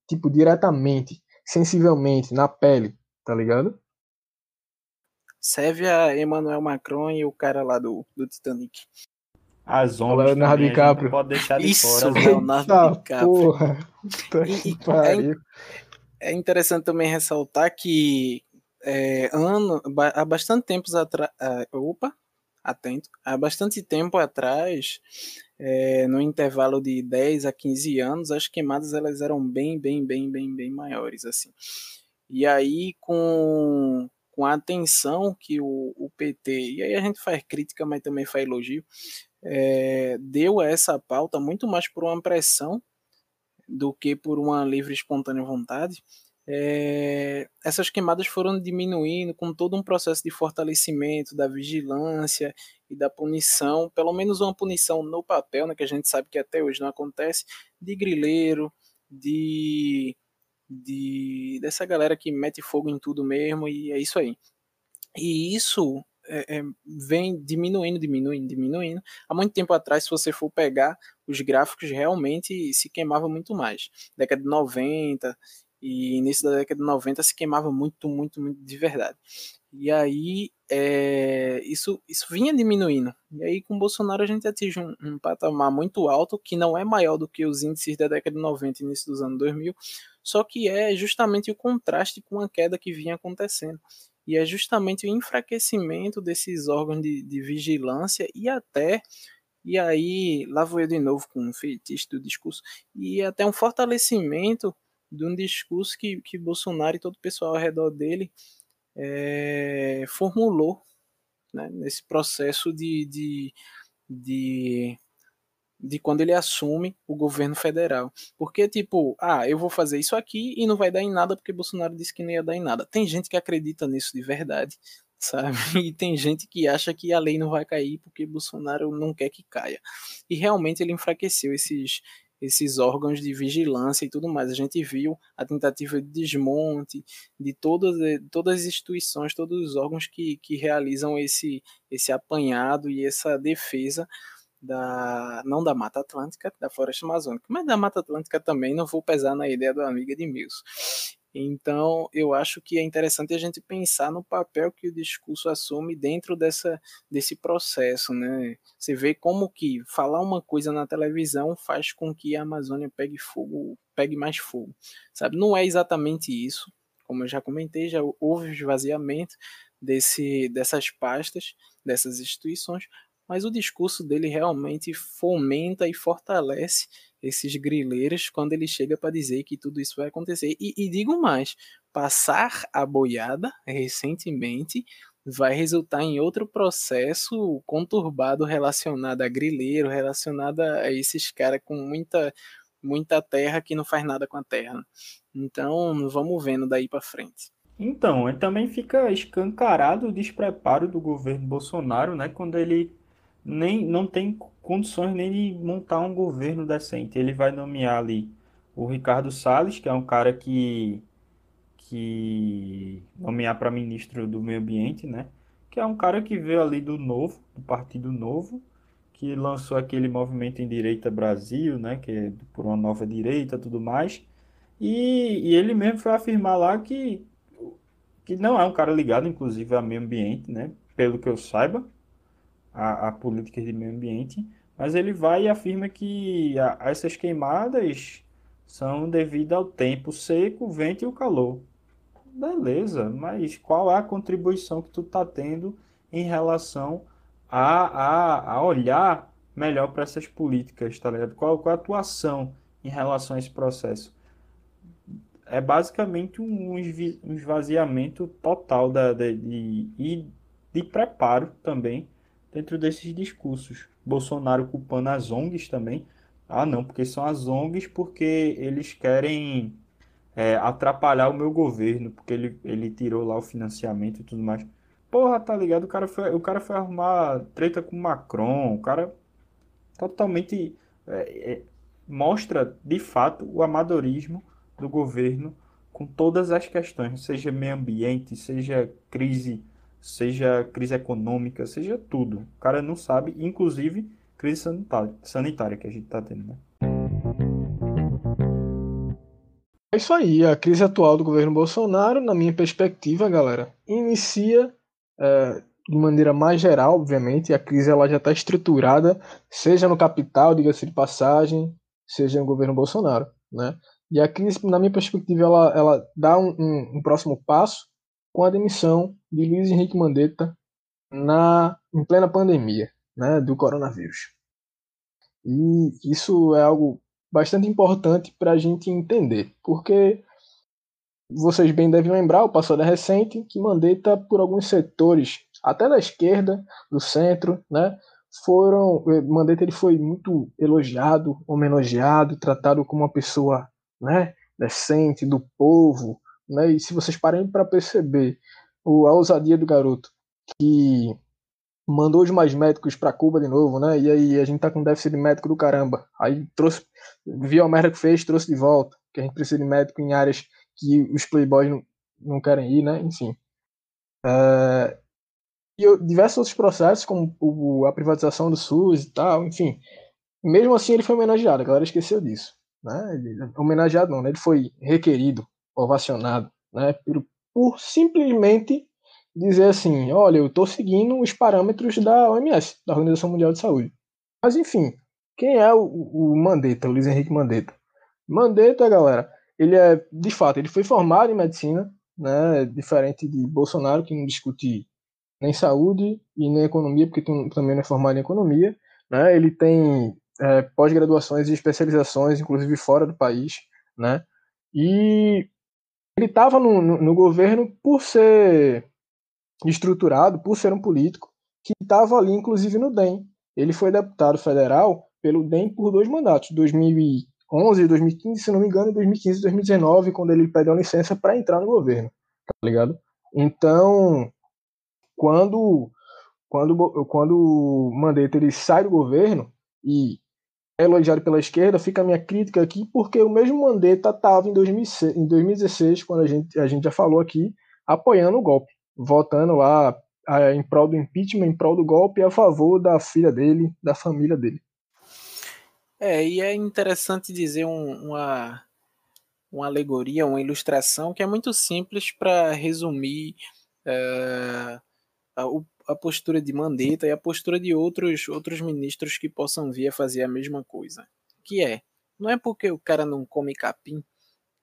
tipo, diretamente, sensivelmente, na pele, tá ligado? Serve a Emmanuel Macron e o cara lá do, do Titanic. As ondas Leonardo também, DiCaprio. não pode deixar de Isso, fora. Leonardo Eita DiCaprio. porra. E- pariu. É interessante também ressaltar que é, ano, há bastante tempos atrás. opa, atento. Há bastante tempo atrás, é, no intervalo de 10 a 15 anos, as queimadas elas eram bem, bem, bem, bem, bem maiores. assim. E aí, com, com a atenção que o, o PT, e aí a gente faz crítica, mas também faz elogio, é, deu a essa pauta muito mais por uma pressão do que por uma livre e espontânea vontade, é, essas queimadas foram diminuindo com todo um processo de fortalecimento da vigilância e da punição, pelo menos uma punição no papel, né, que a gente sabe que até hoje não acontece, de grileiro, de, de dessa galera que mete fogo em tudo mesmo, e é isso aí. E isso é, é, vem diminuindo, diminuindo, diminuindo. Há muito tempo atrás, se você for pegar os gráficos, realmente se queimava muito mais. Década de 90 e início da década de 90 se queimava muito, muito, muito de verdade. E aí é, isso, isso vinha diminuindo. E aí com o Bolsonaro a gente atinge um, um, patamar muito alto, que não é maior do que os índices da década de 90 e início dos anos 2000, só que é justamente o contraste com a queda que vinha acontecendo. E é justamente o enfraquecimento desses órgãos de, de vigilância e até e aí, lá vou eu de novo com um feitiço do discurso, e até um fortalecimento de um discurso que, que Bolsonaro e todo o pessoal ao redor dele é, formulou né, nesse processo de, de, de, de quando ele assume o governo federal. Porque, tipo, ah, eu vou fazer isso aqui e não vai dar em nada porque Bolsonaro disse que não ia dar em nada. Tem gente que acredita nisso de verdade, sabe? *laughs* E tem gente que acha que a lei não vai cair porque Bolsonaro não quer que caia. E realmente ele enfraqueceu esses, esses órgãos de vigilância e tudo mais. A gente viu a tentativa de desmonte de todas, todas as instituições, todos os órgãos que, que realizam esse, esse apanhado e essa defesa da não da Mata Atlântica, da Floresta Amazônica, mas da Mata Atlântica também, não vou pesar na ideia do amigo Edmilson. Então, eu acho que é interessante a gente pensar no papel que o discurso assume dentro dessa, desse processo, né? Você vê como que falar uma coisa na televisão faz com que a Amazônia pegue fogo, pegue mais fogo, sabe? Não é exatamente isso, como eu já comentei, já houve esvaziamento desse, dessas pastas, dessas instituições, mas o discurso dele realmente fomenta e fortalece esses grileiros quando ele chega para dizer que tudo isso vai acontecer. E, e, digo mais: passar a boiada recentemente vai resultar em outro processo conturbado relacionado a grileiro, relacionado a esses caras com muita muita terra que não faz nada com a terra. Então, vamos vendo daí para frente. Então, também fica escancarado o despreparo do governo Bolsonaro, né, quando ele nem não tem condições nem de montar um governo decente. Ele vai nomear ali o Ricardo Salles, que é um cara que que nomear para ministro do Meio Ambiente, né? Que é um cara que veio ali do Novo, do Partido Novo, que lançou aquele movimento em direita Brasil, né? Que é por uma nova direita, tudo mais. E, e ele mesmo foi afirmar lá que que não é um cara ligado, inclusive, ao meio ambiente, né? Pelo que eu saiba a, a políticas de meio ambiente, mas ele vai e afirma que a, essas queimadas são devido ao tempo seco, o vento e o calor. Beleza, mas qual é a contribuição que tu está tendo em relação a, a, a olhar melhor para essas políticas, tá ligado? Qual, qual a tua ação em relação a esse processo? É basicamente um, esvaziamento total da, de, de, de, de preparo também dentro desses discursos. Bolsonaro culpando as ONGs também. Ah, não, porque são as ONGs porque eles querem é, atrapalhar o meu governo, porque ele, ele tirou lá o financiamento e tudo mais. Porra, tá ligado? O cara foi, o cara foi arrumar treta com o Macron, o cara totalmente é, é, mostra de fato o amadorismo do governo com todas as questões, seja meio ambiente, seja crise seja crise econômica, seja tudo. O cara não sabe, inclusive crise sanitária, que a gente está tendo, né? É isso aí, a crise atual do governo Bolsonaro, na minha perspectiva, galera, inicia é, de maneira mais geral, obviamente, a crise ela já está estruturada, seja no capital, diga-se de passagem, seja no governo Bolsonaro, né? E a crise, na minha perspectiva, ela, ela dá um, um, um próximo passo com a demissão de Luiz Henrique Mandetta na, em plena pandemia né, do coronavírus. E isso é algo bastante importante para a gente entender, porque vocês bem devem lembrar, o passado é recente, que Mandetta, por alguns setores, até da esquerda, do centro, né, foram. Mandetta ele foi muito elogiado, homenageado, tratado como uma pessoa né, decente, do povo. Né? E se vocês parem para perceber a ousadia do garoto, que mandou os mais médicos para Cuba de novo, né? E aí a gente tá com déficit de médico do caramba. Aí trouxe, viu a merda que fez, trouxe de volta. Que a gente precisa de médico em áreas que os playboys não, não querem ir, né? Enfim. É, e diversos outros processos, como o, a privatização do SUS e tal, enfim. Mesmo assim, ele foi homenageado, a galera esqueceu disso. Né? Ele, homenageado não, né? ele foi requerido, ovacionado, né? por, por simplesmente dizer assim: olha, eu estou seguindo os parâmetros da OMS, da Organização Mundial de Saúde. Mas enfim, quem é o, o Mandetta, o Luiz Henrique Mandetta? Mandetta, galera, ele é, de fato, ele foi formado em medicina, né, diferente de Bolsonaro, que não discute nem saúde e nem economia, porque também não é formado em economia. Né, ele tem é, pós-graduações e especializações, inclusive fora do país, né, e ele estava no, no, no governo por ser estruturado, por ser um político, que estava ali, inclusive, no DEM. Ele foi deputado federal pelo DEM por dois mandatos, 2000 2011, 2015, se não me engano, 2015 2019, quando ele pediu licença para entrar no governo, tá ligado? Então, quando quando quando Mandetta ele sai do governo e elogiado pela esquerda, fica a minha crítica aqui, porque o mesmo Mandetta estava em, 2016, quando a gente, a gente já falou aqui, apoiando o golpe, votando lá em prol do impeachment, em prol do golpe, a favor da filha dele, da família dele. É, e é interessante dizer um, uma, uma alegoria, uma ilustração que é muito simples para resumir é, a, a, postura de Mandetta e a postura de outros, outros ministros que possam vir a fazer a mesma coisa. Que é, não é porque o cara não come capim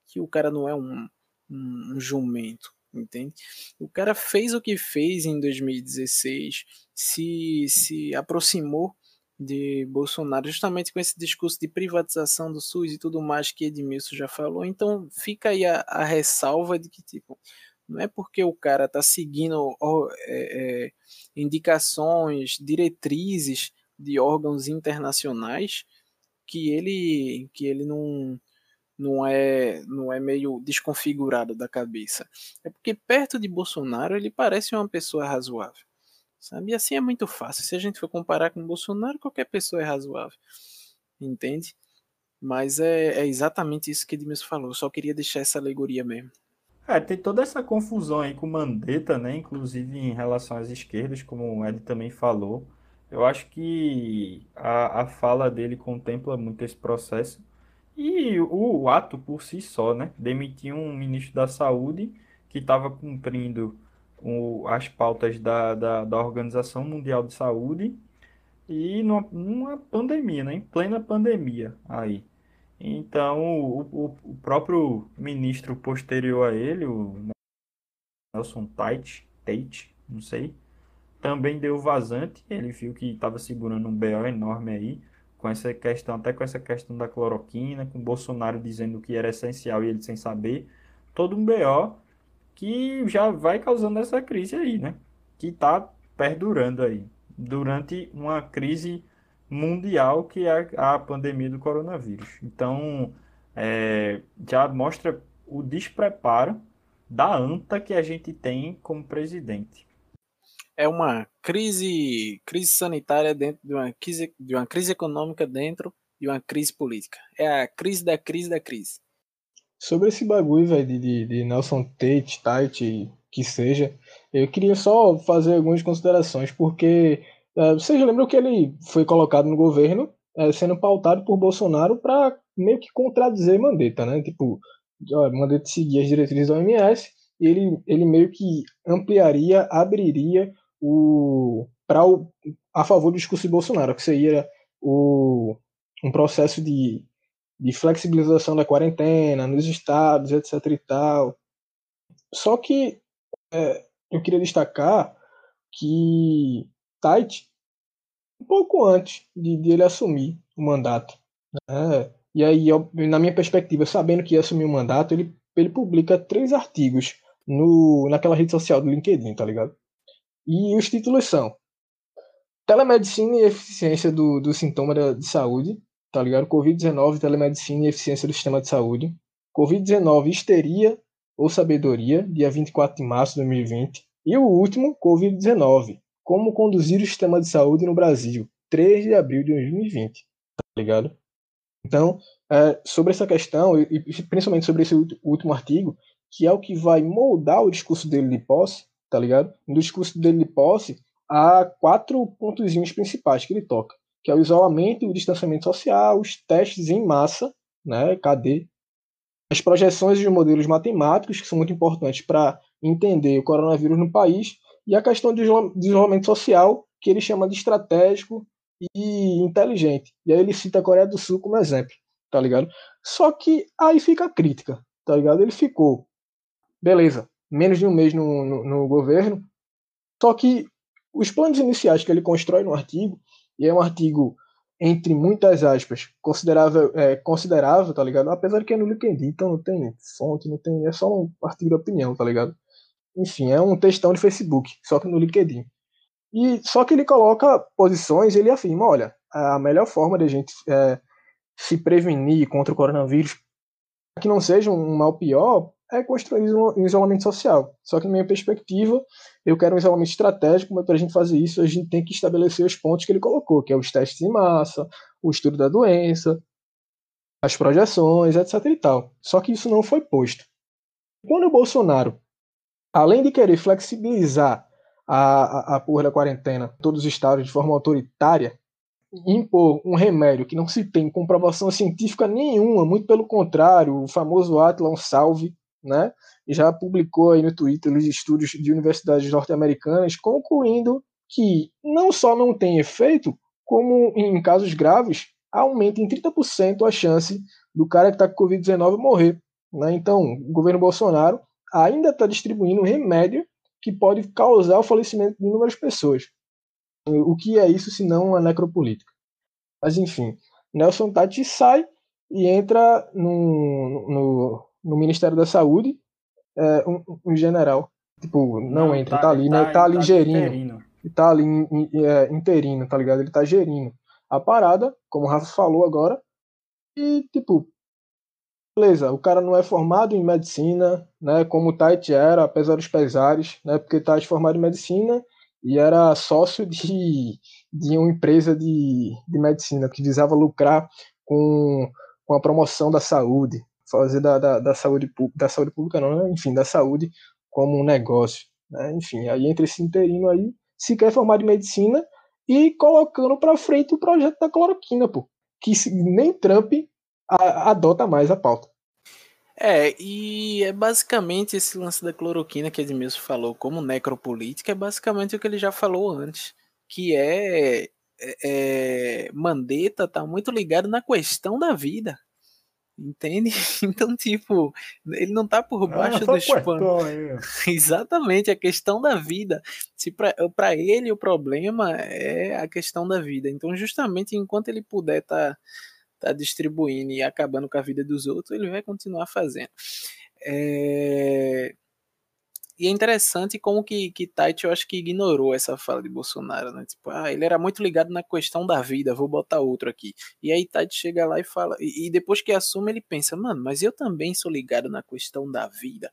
que o cara não é um, um, um jumento, entende? O cara fez o que fez em 2016, se, se aproximou de Bolsonaro, justamente com esse discurso de privatização do SUS e tudo mais que Edmilson já falou. Então fica aí a, a ressalva de que, tipo, não é porque o cara está seguindo é, é, indicações, diretrizes de órgãos internacionais que ele, que ele não, não é não é meio desconfigurado da cabeça. É porque perto de Bolsonaro ele parece uma pessoa razoável. Sabe? E assim é muito fácil. Se a gente for comparar com Bolsonaro, qualquer pessoa é razoável. Entende? Mas é, é exatamente isso que Edmilson falou. Eu só queria deixar essa alegoria mesmo. É, tem toda essa confusão aí com Mandetta, né? Inclusive em relação às esquerdas, como o Ed também falou. Eu acho que a, a fala dele contempla muito esse processo. E o, o ato por si só, né? Demitir um ministro da Saúde que estava cumprindo o, as pautas da, da, da, Organização Mundial de Saúde e numa, numa, pandemia, né? em plena pandemia aí. Então, o, o, próprio ministro posterior a ele, o Nelson Tate, Tate, não sei, também deu vazante. Ele viu que estava segurando um BO enorme aí, com essa questão, até com essa questão da cloroquina, com Bolsonaro dizendo que era essencial e ele sem saber. Todo um BO que já vai causando essa crise aí, né? Que está perdurando aí durante uma crise mundial que é a pandemia do coronavírus. Então, é, já mostra o despreparo da anta que a gente tem como presidente. É uma crise, crise sanitária dentro de uma crise, de uma crise econômica dentro de uma crise política. É a crise da crise da crise. Sobre esse bagulho, velho, de, de, Nelson Tate, Tate, que seja, eu queria só fazer algumas considerações, porque é, vocês lembram que ele foi colocado no governo é, sendo pautado por Bolsonaro para meio que contradizer Mandetta, né? Tipo, Mandetta seguia as diretrizes da OMS e ele, ele meio que ampliaria, abriria o para a favor do discurso de Bolsonaro, que seria o, um processo de de flexibilização da quarentena nos estados, etc e tal. Só que é, eu queria destacar que Tait, um pouco antes de, de ele assumir o mandato, né? e aí, na minha perspectiva, sabendo que ia assumir o mandato, ele, ele publica três artigos no, naquela rede social do LinkedIn, tá ligado? E os títulos são telemedicina e eficiência do, do sintoma de saúde, tá ligado? Covid-19, telemedicina e eficiência do sistema de saúde. Covid-19, histeria ou sabedoria, dia 24 de março de 2020. E o último, Covid-19, como conduzir o sistema de saúde no Brasil, 3 de abril de 2020, tá ligado? Então, é, sobre essa questão, e, e principalmente sobre esse último artigo, que é o que vai moldar o discurso dele de posse, tá ligado? No discurso dele de posse, há quatro pontozinhos principais que ele toca, que é o isolamento, o distanciamento social, os testes em massa, né, KD, as projeções de modelos matemáticos, que são muito importantes para entender o coronavírus no país, e a questão do isolamento social, que ele chama de estratégico e inteligente. E aí ele cita a Coreia do Sul como exemplo, tá ligado? Só que aí fica a crítica, tá ligado? Ele ficou, beleza, menos de um mês no, no, no governo, só que os planos iniciais que ele constrói no artigo, e é um artigo entre muitas aspas, considerável, é, considerável, tá ligado? Apesar de que é no LinkedIn, então não tem fonte, não tem, é só um artigo de opinião, tá ligado? Enfim, é um textão de Facebook, só que no LinkedIn. E só que ele coloca posições, ele afirma, olha, a melhor forma de a gente é, se prevenir contra o coronavírus, que não seja um mal pior, é construir um isolamento social. Só que, na minha perspectiva, eu quero um isolamento estratégico, mas para a gente fazer isso, a gente tem que estabelecer os pontos que ele colocou, que é os testes em massa, o estudo da doença, as projeções, etc. e tal. Só que isso não foi posto. Quando o Bolsonaro, além de querer flexibilizar a, a, a porra da quarentena, todos os estados de forma autoritária, impor um remédio que não se tem comprovação científica nenhuma, muito pelo contrário, o famoso Atlas Salve, né, já publicou aí no Twitter os estudos de universidades norte-americanas concluindo que não só não tem efeito, como em casos graves, aumenta em 30% a chance do cara que está com Covid-19 morrer. Né? Então, o governo Bolsonaro ainda está distribuindo um remédio que pode causar o falecimento de inúmeras pessoas. O que é isso se não uma necropolítica? Mas, enfim, Nelson Tati sai e entra no, no, no Ministério da Saúde, é, um, um, general. Tipo, não, não entra, tá, tá ali, né? Tá, tá ali tá gerindo. Interino. Tá ali é, interino, tá ligado? Ele tá gerindo a parada, como o Rafa falou agora. E, tipo, beleza, o cara não é formado em medicina, né? Como o Tait era, apesar dos pesares, né? Porque Tait é formado em medicina e era sócio de, *laughs* de uma empresa de, de medicina que visava lucrar com, com a promoção da saúde, fazer da, da, da, saúde, da saúde pública, não, né? enfim, da saúde como um negócio. Né? Enfim, aí entre esse interino aí, se quer formar de medicina e colocando para frente o projeto da cloroquina, pô, que nem Trump a, adota mais a pauta. É, e é basicamente esse lance da cloroquina que Edmilson falou como necropolítica, é basicamente o que ele já falou antes, que é, é, é Mandetta tá muito ligado na questão da vida. Entende? *laughs* Então, tipo, ele não tá por ah, baixo ah, dos panos. *laughs* Exatamente, a questão da vida. Se para ele o problema é a questão da vida. Então, justamente enquanto ele puder tá, tá distribuindo e acabando com a vida dos outros, ele vai continuar fazendo. É... E é interessante como que, que Tite, eu acho que ignorou essa fala de Bolsonaro, né? Tipo, ah, ele era muito ligado na questão da vida, vou botar outro aqui. E aí Tite chega lá e fala, e, e depois que assume, ele pensa, mano, mas eu também sou ligado na questão da vida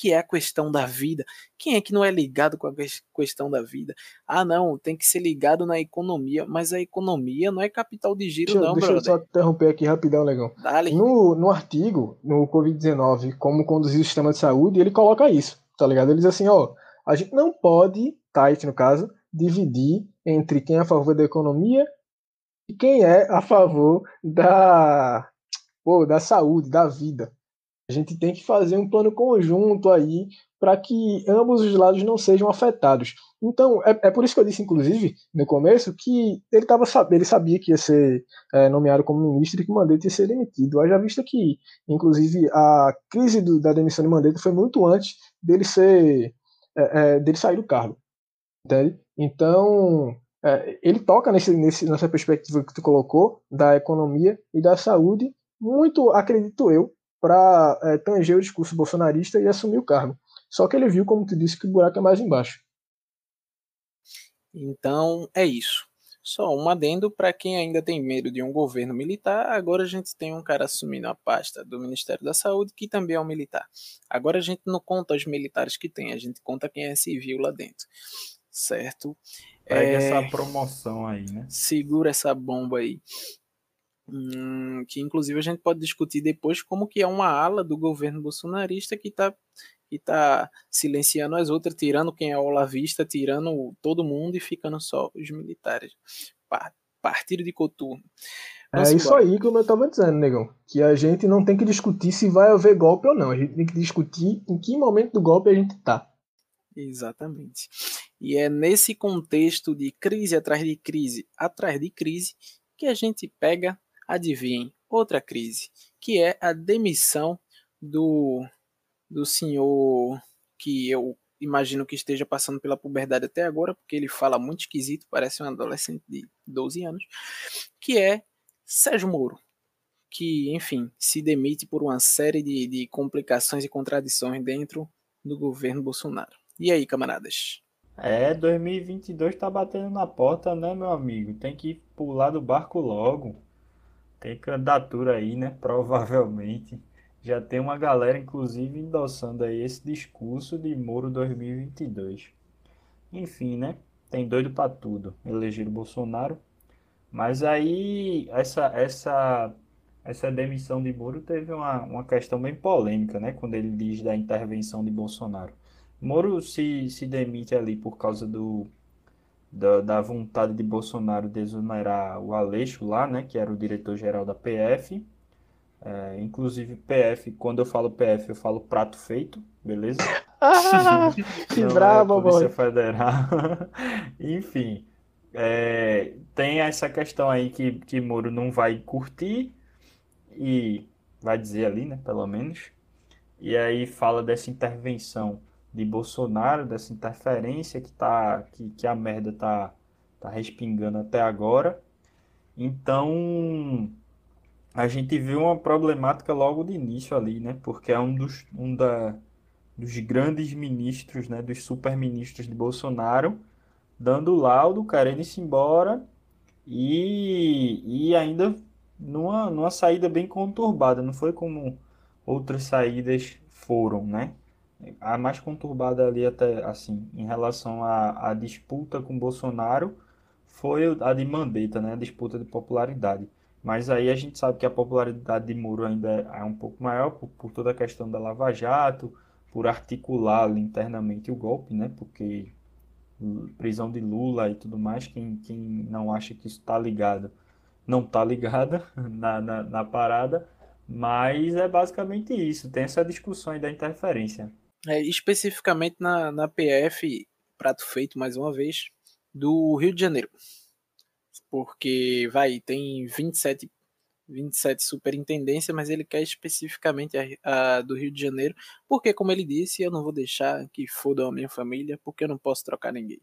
que é a questão da vida. Quem é que não é ligado com a questão da vida? Ah, não, tem que ser ligado na economia, mas a economia não é capital de giro, deixa, não, deixa brother. Deixa eu só interromper aqui rapidão, Legão. No, no artigo, no Covid-19, como conduzir o sistema de saúde, ele coloca isso tá ligado? Ele diz assim, ó, a gente não pode, Tait no caso, dividir entre quem é a favor da economia e quem é a favor da, pô, da saúde, da vida. A gente tem que fazer um plano conjunto aí para que ambos os lados não sejam afetados. Então, é, é, por isso que eu disse, inclusive, no começo, que ele, tava, ele sabia que ia ser é, nomeado como ministro e que Mandetta ia ser demitido. Haja vista que, inclusive, a crise do, da demissão de Mandetta foi muito antes dele ser é, é dele sair do cargo. Entende? Então, é, ele toca nesse, nesse, nessa perspectiva que tu colocou da economia e da saúde, muito, acredito eu, para é, tanger o discurso bolsonarista e assumir o cargo. Só que ele viu, como tu disse, que o buraco é mais embaixo. Então é isso. Só um adendo para quem ainda tem medo de um governo militar, agora a gente tem um cara assumindo a pasta do Ministério da Saúde que também é um militar. Agora a gente não conta os militares que tem, a gente conta quem é civil lá dentro. Certo? Pega é... essa promoção aí, né? Segura essa bomba aí. Hum, que inclusive a gente pode discutir depois como que é uma ala do governo bolsonarista que está que tá silenciando as outras, tirando quem é olavista, tirando todo mundo e ficando só os militares. Partido de coturno. Vamos é isso embora. aí que eu estava dizendo, negão. Que a gente não tem que discutir se vai haver golpe ou não. A gente tem que discutir em que momento do golpe a gente está. Exatamente. E é nesse contexto de crise atrás de crise atrás de crise que a gente pega adivinhem, outra crise, que é a demissão do, do senhor que eu imagino que esteja passando pela puberdade até agora, porque ele fala muito esquisito, parece um adolescente de 12 anos, que é Sérgio Moro, que, enfim, se demite por uma série de, de complicações e contradições dentro do governo Bolsonaro. E aí, camaradas? É, 2022 tá batendo na porta, né, meu amigo? Tem que pular do barco logo. Tem candidatura aí, né? Provavelmente. Já tem uma galera, inclusive, endossando aí esse discurso de Moro 2022. Enfim, né? Tem doido para tudo. Eleger o Bolsonaro. Mas aí, essa, essa, essa demissão de Moro teve uma, uma questão bem polêmica, né? Quando ele diz da intervenção de Bolsonaro. Moro se, se demite ali por causa do da, da vontade de Bolsonaro de exonerar o Aleixo lá, né, que era o diretor-geral da PF. É, inclusive, PF, quando eu falo PF, eu falo prato feito, beleza? *laughs* Ah, *laughs* que Não bravo, é Polícia Federal. *laughs* Enfim, é, tem essa questão aí que, que Moro não vai curtir e vai dizer ali, né, pelo menos. E aí fala dessa intervenção de Bolsonaro, dessa interferência que, tá, que, que a merda tá, tá respingando até agora. Então, a gente viu uma problemática logo de início ali, né? Porque é um dos, um da, dos grandes ministros, né? Dos super-ministros de Bolsonaro, dando laudo, querendo ir embora e, e ainda numa, numa saída bem conturbada. Não foi como outras saídas foram, né? A mais conturbada ali até assim em relação à, à disputa com Bolsonaro foi a de Mandetta, né? A disputa de popularidade. Mas aí a gente sabe que a popularidade de Moro ainda é um pouco maior por, por toda a questão da Lava Jato, por articular ali internamente o golpe, né? Porque prisão de Lula e tudo mais, quem, quem não acha que isso está ligado, não está ligada *laughs* na, na, na parada, mas é basicamente isso, tem essa discussão aí da interferência. É, especificamente na, na PF, prato feito mais uma vez, do Rio de Janeiro. Porque, vai, tem 27, 27 superintendências, mas ele quer especificamente a, a, do Rio de Janeiro, porque, como ele disse, eu não vou deixar que fodam a minha família, porque eu não posso trocar ninguém.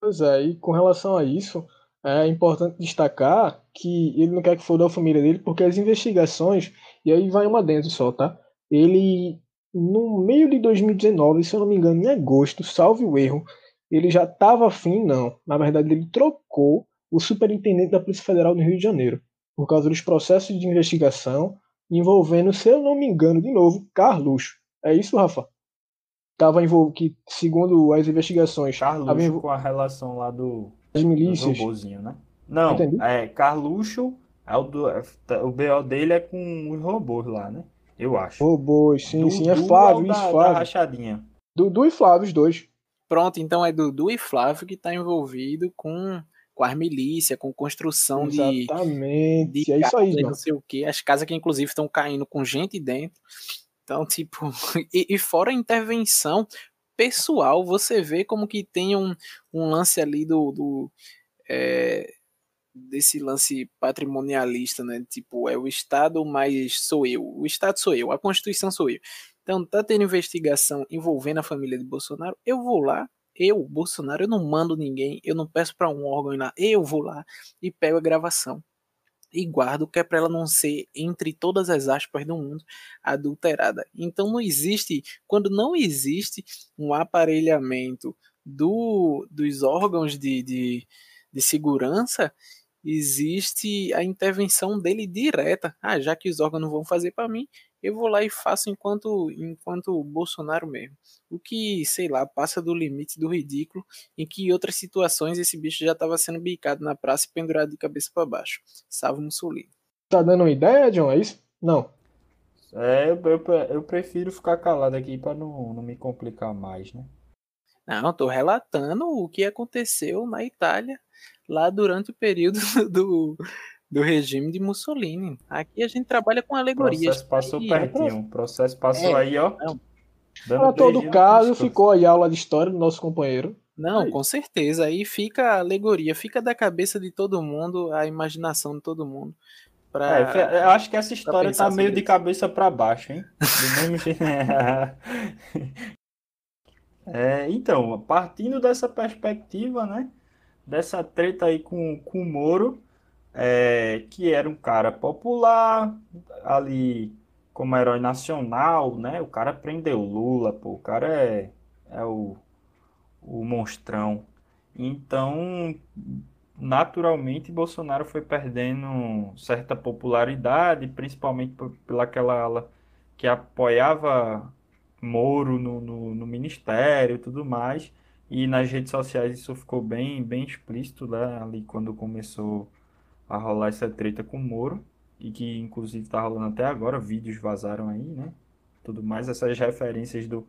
Pois é, e com relação a isso, é importante destacar que ele não quer que foda a família dele, porque as investigações, e aí vai uma dentro só, tá? Ele no meio de 2019, se eu não me engano, em agosto, salve o erro, ele já estava afim, não. Na verdade, ele trocou o superintendente da Polícia Federal no Rio de Janeiro, por causa dos processos de investigação envolvendo, se eu não me engano, de novo, Carluxo. É isso, Rafa? Tava envolvido, que segundo as investigações. Carluxo envol... com a relação lá do. As milícias. Do né? Não, Entendi? é Carluxo, é o, do, é, o BO dele é com os robôs lá, né? Eu acho. Robôs, sim, Dudu sim. É Flávio, isso, Flávio. Da rachadinha. Dudu e Flávio, os dois. Pronto, então é Dudu e Flávio que está envolvido com, com as milícias, com construção Exatamente. de. de é isso aí, não sei o que. As casas que inclusive estão caindo com gente dentro. Então, tipo, *laughs* e, e, fora a intervenção pessoal, você vê como que tem um, um lance ali do, do é, desse lance patrimonialista, né? Tipo, é o Estado, mas sou eu. O Estado sou eu, a Constituição sou eu. Então, tá tendo investigação envolvendo a família de Bolsonaro, eu vou lá, eu, Bolsonaro, eu não mando ninguém, eu não peço para um órgão lá, eu vou lá e pego a gravação e guardo, que é para ela não ser, entre todas as aspas do mundo, adulterada. Então não existe, quando não existe um aparelhamento do, dos órgãos de, de de segurança, existe a intervenção dele direta. Ah, já que os órgãos não vão fazer para mim, eu vou lá e faço enquanto enquanto Bolsonaro mesmo. O que, sei lá, passa do limite do ridículo, em que em outras situações esse bicho já estava sendo bicado na praça e pendurado de cabeça para baixo. Salve Mussolini. Tá dando uma ideia, John? É isso? Não. É, eu, eu, eu prefiro ficar calado aqui para não, não me complicar mais, né? Não, estou relatando o que aconteceu na Itália lá durante o período *laughs* do, do regime de Mussolini. Aqui a gente trabalha com alegorias. O processo passou e... pertinho. O processo passou é, aí, ó. Para todo caso, ficou aí a aula de história do nosso companheiro. Não, aí. com certeza. Aí fica a alegoria, fica da cabeça de todo mundo, a imaginação de todo mundo. Pra, é, eu acho que essa história tá meio de cabeça para baixo, hein? Do mesmo jeito. *laughs* é, então, partindo dessa perspectiva, né? Dessa treta aí com, com o Moro, é, que era um cara popular, ali como herói nacional, né? O cara prendeu Lula, pô, o cara é, é o, o monstrão. Então, naturalmente Bolsonaro foi perdendo certa popularidade, principalmente pela aquela ala que apoiava Moro no, no, no, ministério e tudo mais. E nas redes sociais isso ficou bem, bem explícito né, ali quando começou a rolar essa treta com Moro. E que inclusive está rolando até agora, vídeos vazaram aí, né? Tudo mais, essas referências do,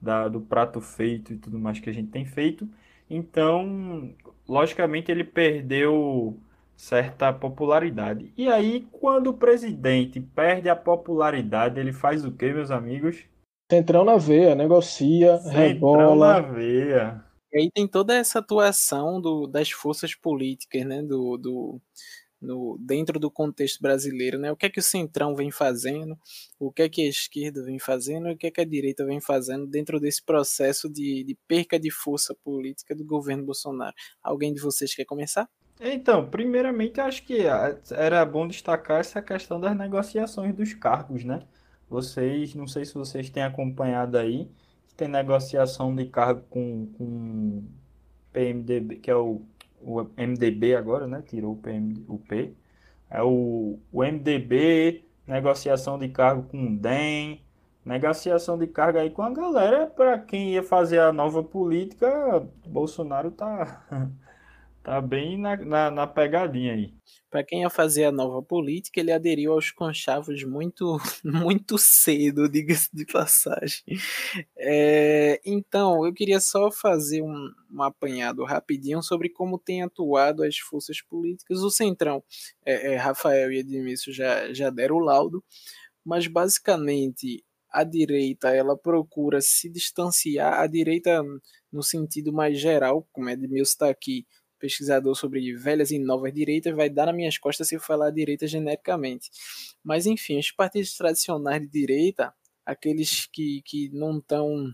da, do prato feito e tudo mais que a gente tem feito. Então, logicamente, ele perdeu certa popularidade. E aí, quando o presidente perde a popularidade, ele faz o que, meus amigos? Centrão na veia, negocia, Centrão rebola. na veia. E aí tem toda essa atuação do, das forças políticas, né? Do, do, no, dentro do contexto brasileiro, né? O que é que o centrão vem fazendo, o que é que a esquerda vem fazendo, e o que é que a direita vem fazendo dentro desse processo de, de perca de força política do governo Bolsonaro. Alguém de vocês quer começar? Então, primeiramente, acho que era bom destacar essa questão das negociações dos cargos, né? Vocês, não sei se vocês têm acompanhado aí, tem negociação de cargo com, com PMDB, que é o o MDB agora, né? Tirou o, PM, o P. É o, o MDB, negociação de cargo com o DEM, negociação de cargo aí com a galera. Para quem ia fazer a nova política, Bolsonaro tá, *laughs* tá bem na, na, na pegadinha aí. Para quem ia fazer a nova política, ele aderiu aos conchavos muito, *laughs* muito cedo, diga-se de passagem. É, então, eu queria só fazer um, um, apanhado rapidinho sobre como tem atuado as forças políticas. O Centrão, é, é, Rafael e Edmilson já, já deram o laudo, mas basicamente a direita ela procura se distanciar, a direita no sentido mais geral, como Edmilson está aqui, pesquisador sobre velhas e novas direitas, vai dar nas minhas costas se eu falar direita genericamente. Mas, enfim, os partidos tradicionais de direita, aqueles que, que não estão.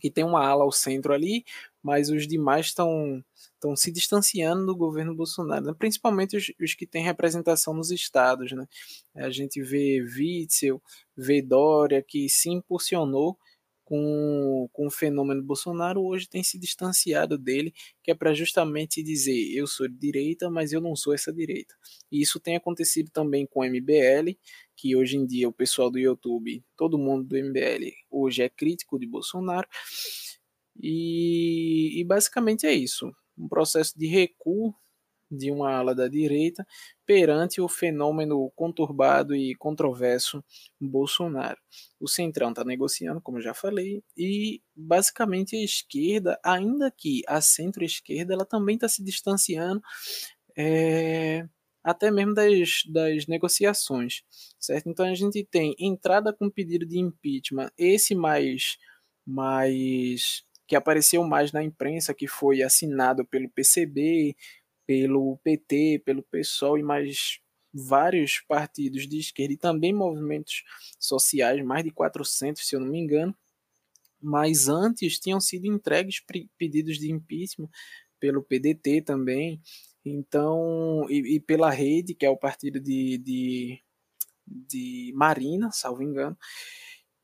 que tem uma ala ao centro ali, mas os demais estão estão se distanciando do governo Bolsonaro, né? principalmente os, os, que têm representação nos estados. Né? A gente vê Witzel, vê Dória, que se impulsionou com, com o fenômeno Bolsonaro hoje tem se distanciado dele, que é para justamente dizer eu sou de direita, mas eu não sou essa direita. E isso tem acontecido também com o MBL, que hoje em dia o pessoal do YouTube, todo mundo do MBL hoje é crítico de Bolsonaro. E, e basicamente é isso. Um processo de recuo de uma ala da direita perante o fenômeno conturbado e controverso Bolsonaro. O Centrão está negociando, como já falei, e basicamente a esquerda, ainda que a centro-esquerda, ela também está se distanciando. É, até mesmo das, das negociações, certo? Então a gente tem entrada com pedido de impeachment, esse mais, mais que apareceu mais na imprensa, que foi assinado pelo PCB, pelo PT, pelo PSOL e mais vários partidos de esquerda e também movimentos sociais, mais de 400, se eu não me engano. Mas antes tinham sido entregues pedidos de impeachment pelo PDT também, então e, e pela Rede, que é o partido de, de, de Marina, salvo engano.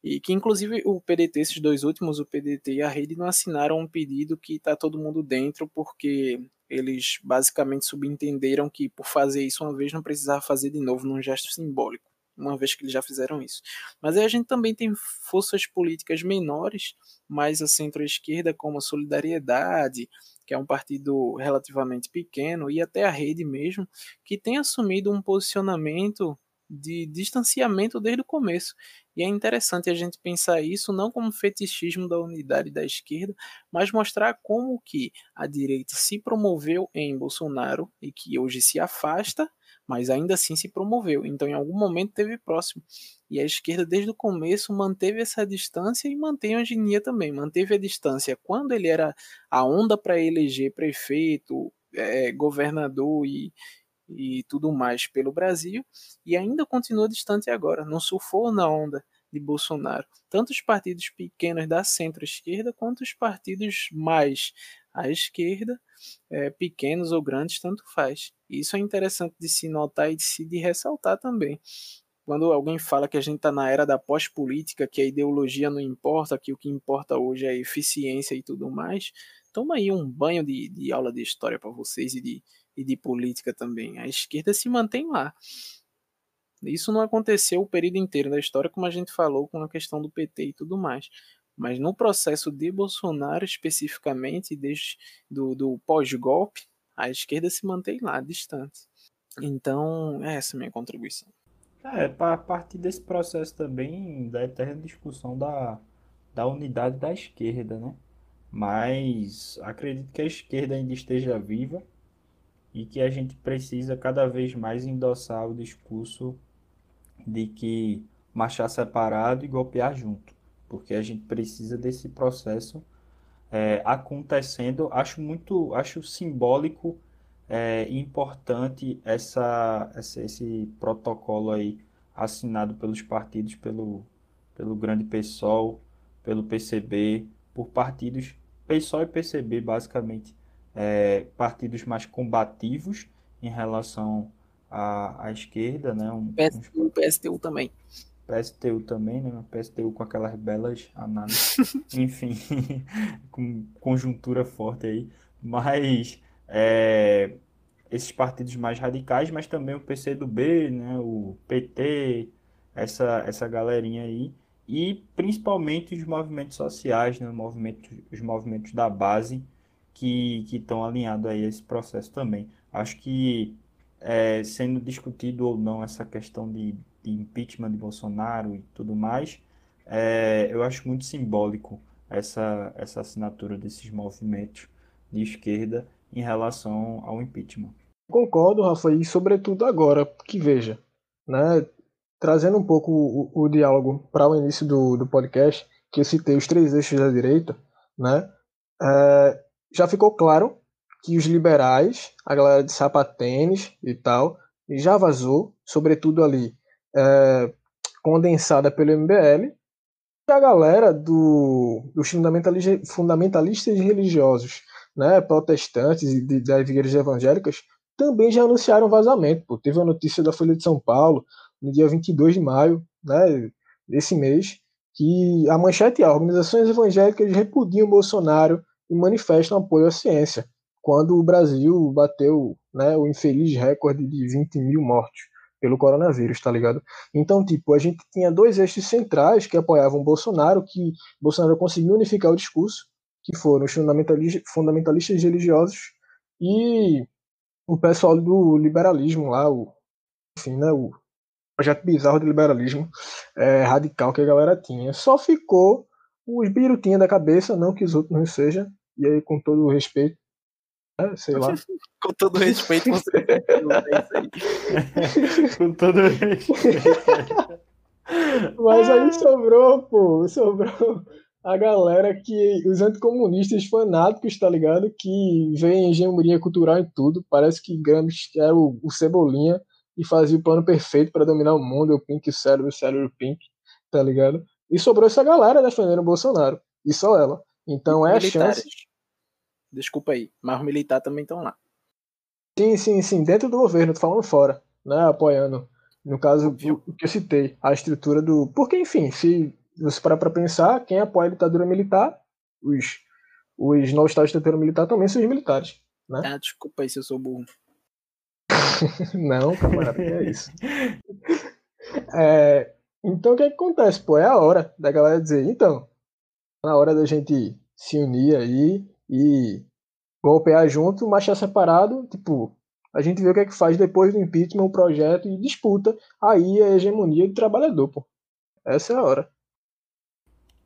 E que inclusive o PDT, esses dois últimos, o PDT e a Rede, não assinaram um pedido que está todo mundo dentro, porque eles basicamente subentenderam que por fazer isso uma vez não precisava fazer de novo num gesto simbólico, uma vez que eles já fizeram isso. Mas aí a gente também tem forças políticas menores, mais a centro-esquerda, como a Solidariedade, que é um partido relativamente pequeno, e até a rede mesmo, que tem assumido um posicionamento de distanciamento desde o começo. E é interessante a gente pensar isso não como fetichismo da unidade da esquerda, mas mostrar como que a direita se promoveu em Bolsonaro e que hoje se afasta, mas ainda assim se promoveu. Então, em algum momento teve próximo. E a esquerda, desde o começo, manteve essa distância e mantém hoje em também. Manteve a distância quando ele era a onda para eleger prefeito, é, governador e, e tudo mais pelo Brasil, e ainda continua distante agora, não surfou na onda de Bolsonaro. Tanto os partidos pequenos da centro-esquerda quanto os partidos mais à esquerda, é, pequenos ou grandes, tanto faz. Isso é interessante de se notar e de se de ressaltar também. Quando alguém fala que a gente está na era da pós-política, que a ideologia não importa, que o que importa hoje é eficiência e tudo mais, toma aí um banho de, de aula de história para vocês e de, e de política também. A esquerda se mantém lá. Isso não aconteceu o período inteiro da história, como a gente falou com a questão do PT e tudo mais. Mas no processo de Bolsonaro, especificamente, desde do, do pós-golpe, a esquerda se mantém lá, distante. Então, é essa a minha contribuição. É, a partir desse processo também da eterna discussão da, da unidade da esquerda, né? Mas acredito que a esquerda ainda esteja viva e que a gente precisa cada vez mais endossar o discurso de que marchar separado e golpear junto, porque a gente precisa desse processo é, acontecendo. Acho muito, acho simbólico é, importante essa, essa, esse protocolo aí assinado pelos partidos, pelo, pelo grande PSOL, pelo PCB, por partidos PSOL e PCB basicamente é, partidos mais combativos em relação à, à esquerda, né? Um, PSTU, uns... PSTU também. PSTU também, né? PSTU com aquelas belas análises, *laughs* enfim, *laughs* com conjuntura forte aí, mas é, esses partidos mais radicais, mas também o PCdoB, né? O PT, essa, essa galerinha aí, e principalmente os movimentos sociais, né? Movimentos, os movimentos da base, que estão alinhados a esse processo também. Acho que é, sendo discutido ou não essa questão de, de impeachment de Bolsonaro e tudo mais, é, eu acho muito simbólico essa, essa assinatura desses movimentos de esquerda em relação ao impeachment. Concordo, Rafa, e sobretudo agora, que veja, né, trazendo um pouco o, o diálogo para o início do, do podcast, que eu citei os três eixos da direita, né, é, já ficou claro que os liberais, a galera de sapatênis e tal, já vazou, sobretudo ali, é, condensada pelo MBL, e a galera do, dos fundamentalistas, fundamentalistas religiosos, né, protestantes e de, das igrejas evangélicas, também já anunciaram vazamento. Pô. Teve a notícia da Folha de São Paulo, no dia 22 de maio né, desse mês, que a manchete é organizações evangélicas repudiam Bolsonaro e manifestam apoio à ciência, quando o Brasil bateu né, o infeliz recorde de 20 mil mortos pelo coronavírus, tá ligado? Então, tipo, a gente tinha dois eixos centrais que apoiavam Bolsonaro, que Bolsonaro conseguiu unificar o discurso, que foram os fundamentalistas, fundamentalistas religiosos e o pessoal do liberalismo lá, o, enfim, né, o projeto bizarro de liberalismo é, radical que a galera tinha. Só ficou os birutinha da cabeça, não que os outros não sejam, e aí com todo o respeito, né, sei lá. *laughs* com todo o respeito, você *laughs* *laughs* com todo o respeito. Mas aí sobrou, pô, sobrou a galera que. Os anticomunistas fanáticos, tá ligado? Que veem hegemonia cultural em tudo. Parece que Gramsci era o, o Cebolinha e fazia o plano perfeito para dominar o mundo, o Pink Cérebro, o Cérebro Pink, tá ligado? E sobrou essa galera defendendo o Bolsonaro. E só ela. Então é militares. a chance. Desculpa aí, mas os militares também estão lá. Sim, sim, sim. Dentro do governo, tô falando fora, né? Apoiando. No caso, o que eu citei, a estrutura do. Porque, enfim, se você parar pra pensar, quem apoia a ditadura militar, os, os novos estados de ditadura militar também são os militares. Né? Ah, desculpa aí se eu sou burro. *laughs* Não, camarada, é isso. *laughs* É, então o que, que acontece? Pô, é a hora da galera dizer, então, na hora da gente se unir aí e golpear junto, marchar separado, tipo, a gente vê o que é que faz depois do impeachment, o projeto e disputa aí a hegemonia do trabalhador, pô. Essa é a hora.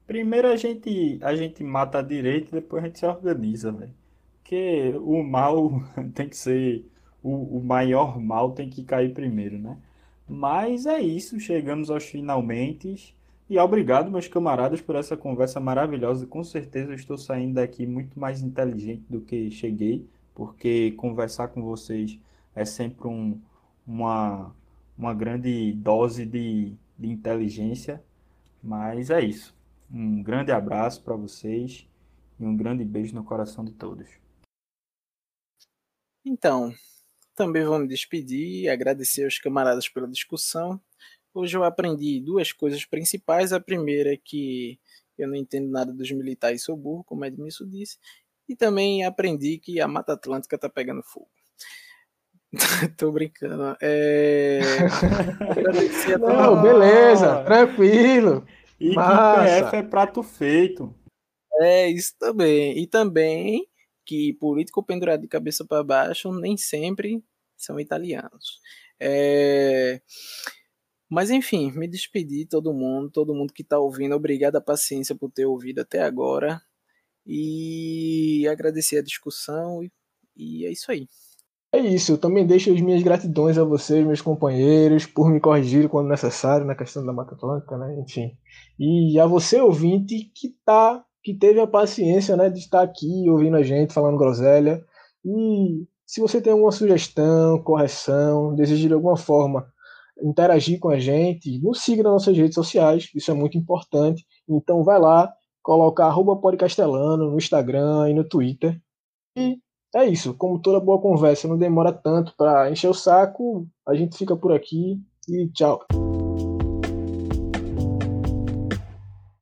Primeiro a gente, a gente mata a direita, depois a gente se organiza, velho. Porque o mal *laughs* tem que ser. O, o maior mal tem que cair primeiro, né? Mas é isso, chegamos aos finalmente. E obrigado, meus camaradas, por essa conversa maravilhosa. Com certeza estou saindo daqui muito mais inteligente do que cheguei, porque conversar com vocês é sempre um, uma, uma grande dose de, de inteligência. Mas é isso. Um grande abraço para vocês e um grande beijo no coração de todos. Então, também vou me despedir e agradecer aos camaradas pela discussão. Hoje eu aprendi duas coisas principais. A primeira é que eu não entendo nada dos militares, sou burro, como Edmilson disse. E também aprendi que a Mata Atlântica tá pegando fogo. *laughs* Tô brincando. É... *laughs* Não, beleza, tranquilo. E Massa. que é prato feito. É, isso também. E também que político pendurado de cabeça para baixo nem sempre são italianos. É... Mas enfim, me despedi todo mundo, todo mundo que está ouvindo, obrigado a paciência por ter ouvido até agora e agradecer a discussão e, e é isso aí. É isso, eu também deixo as minhas gratidões a vocês, meus companheiros, por me corrigir quando necessário na questão da Mata Atlântica, né? Enfim. E a você, ouvinte, que tá, que teve a paciência né, de estar aqui ouvindo a gente, falando groselha. E se você tem alguma sugestão, correção, deseja de alguma forma interagir com a gente, nos siga nas nossas redes sociais, isso é muito importante. Então vai lá, coloca arroba podcastelano no Instagram e no Twitter. E é isso. Como toda boa conversa não demora tanto para encher o saco, a gente fica por aqui e tchau.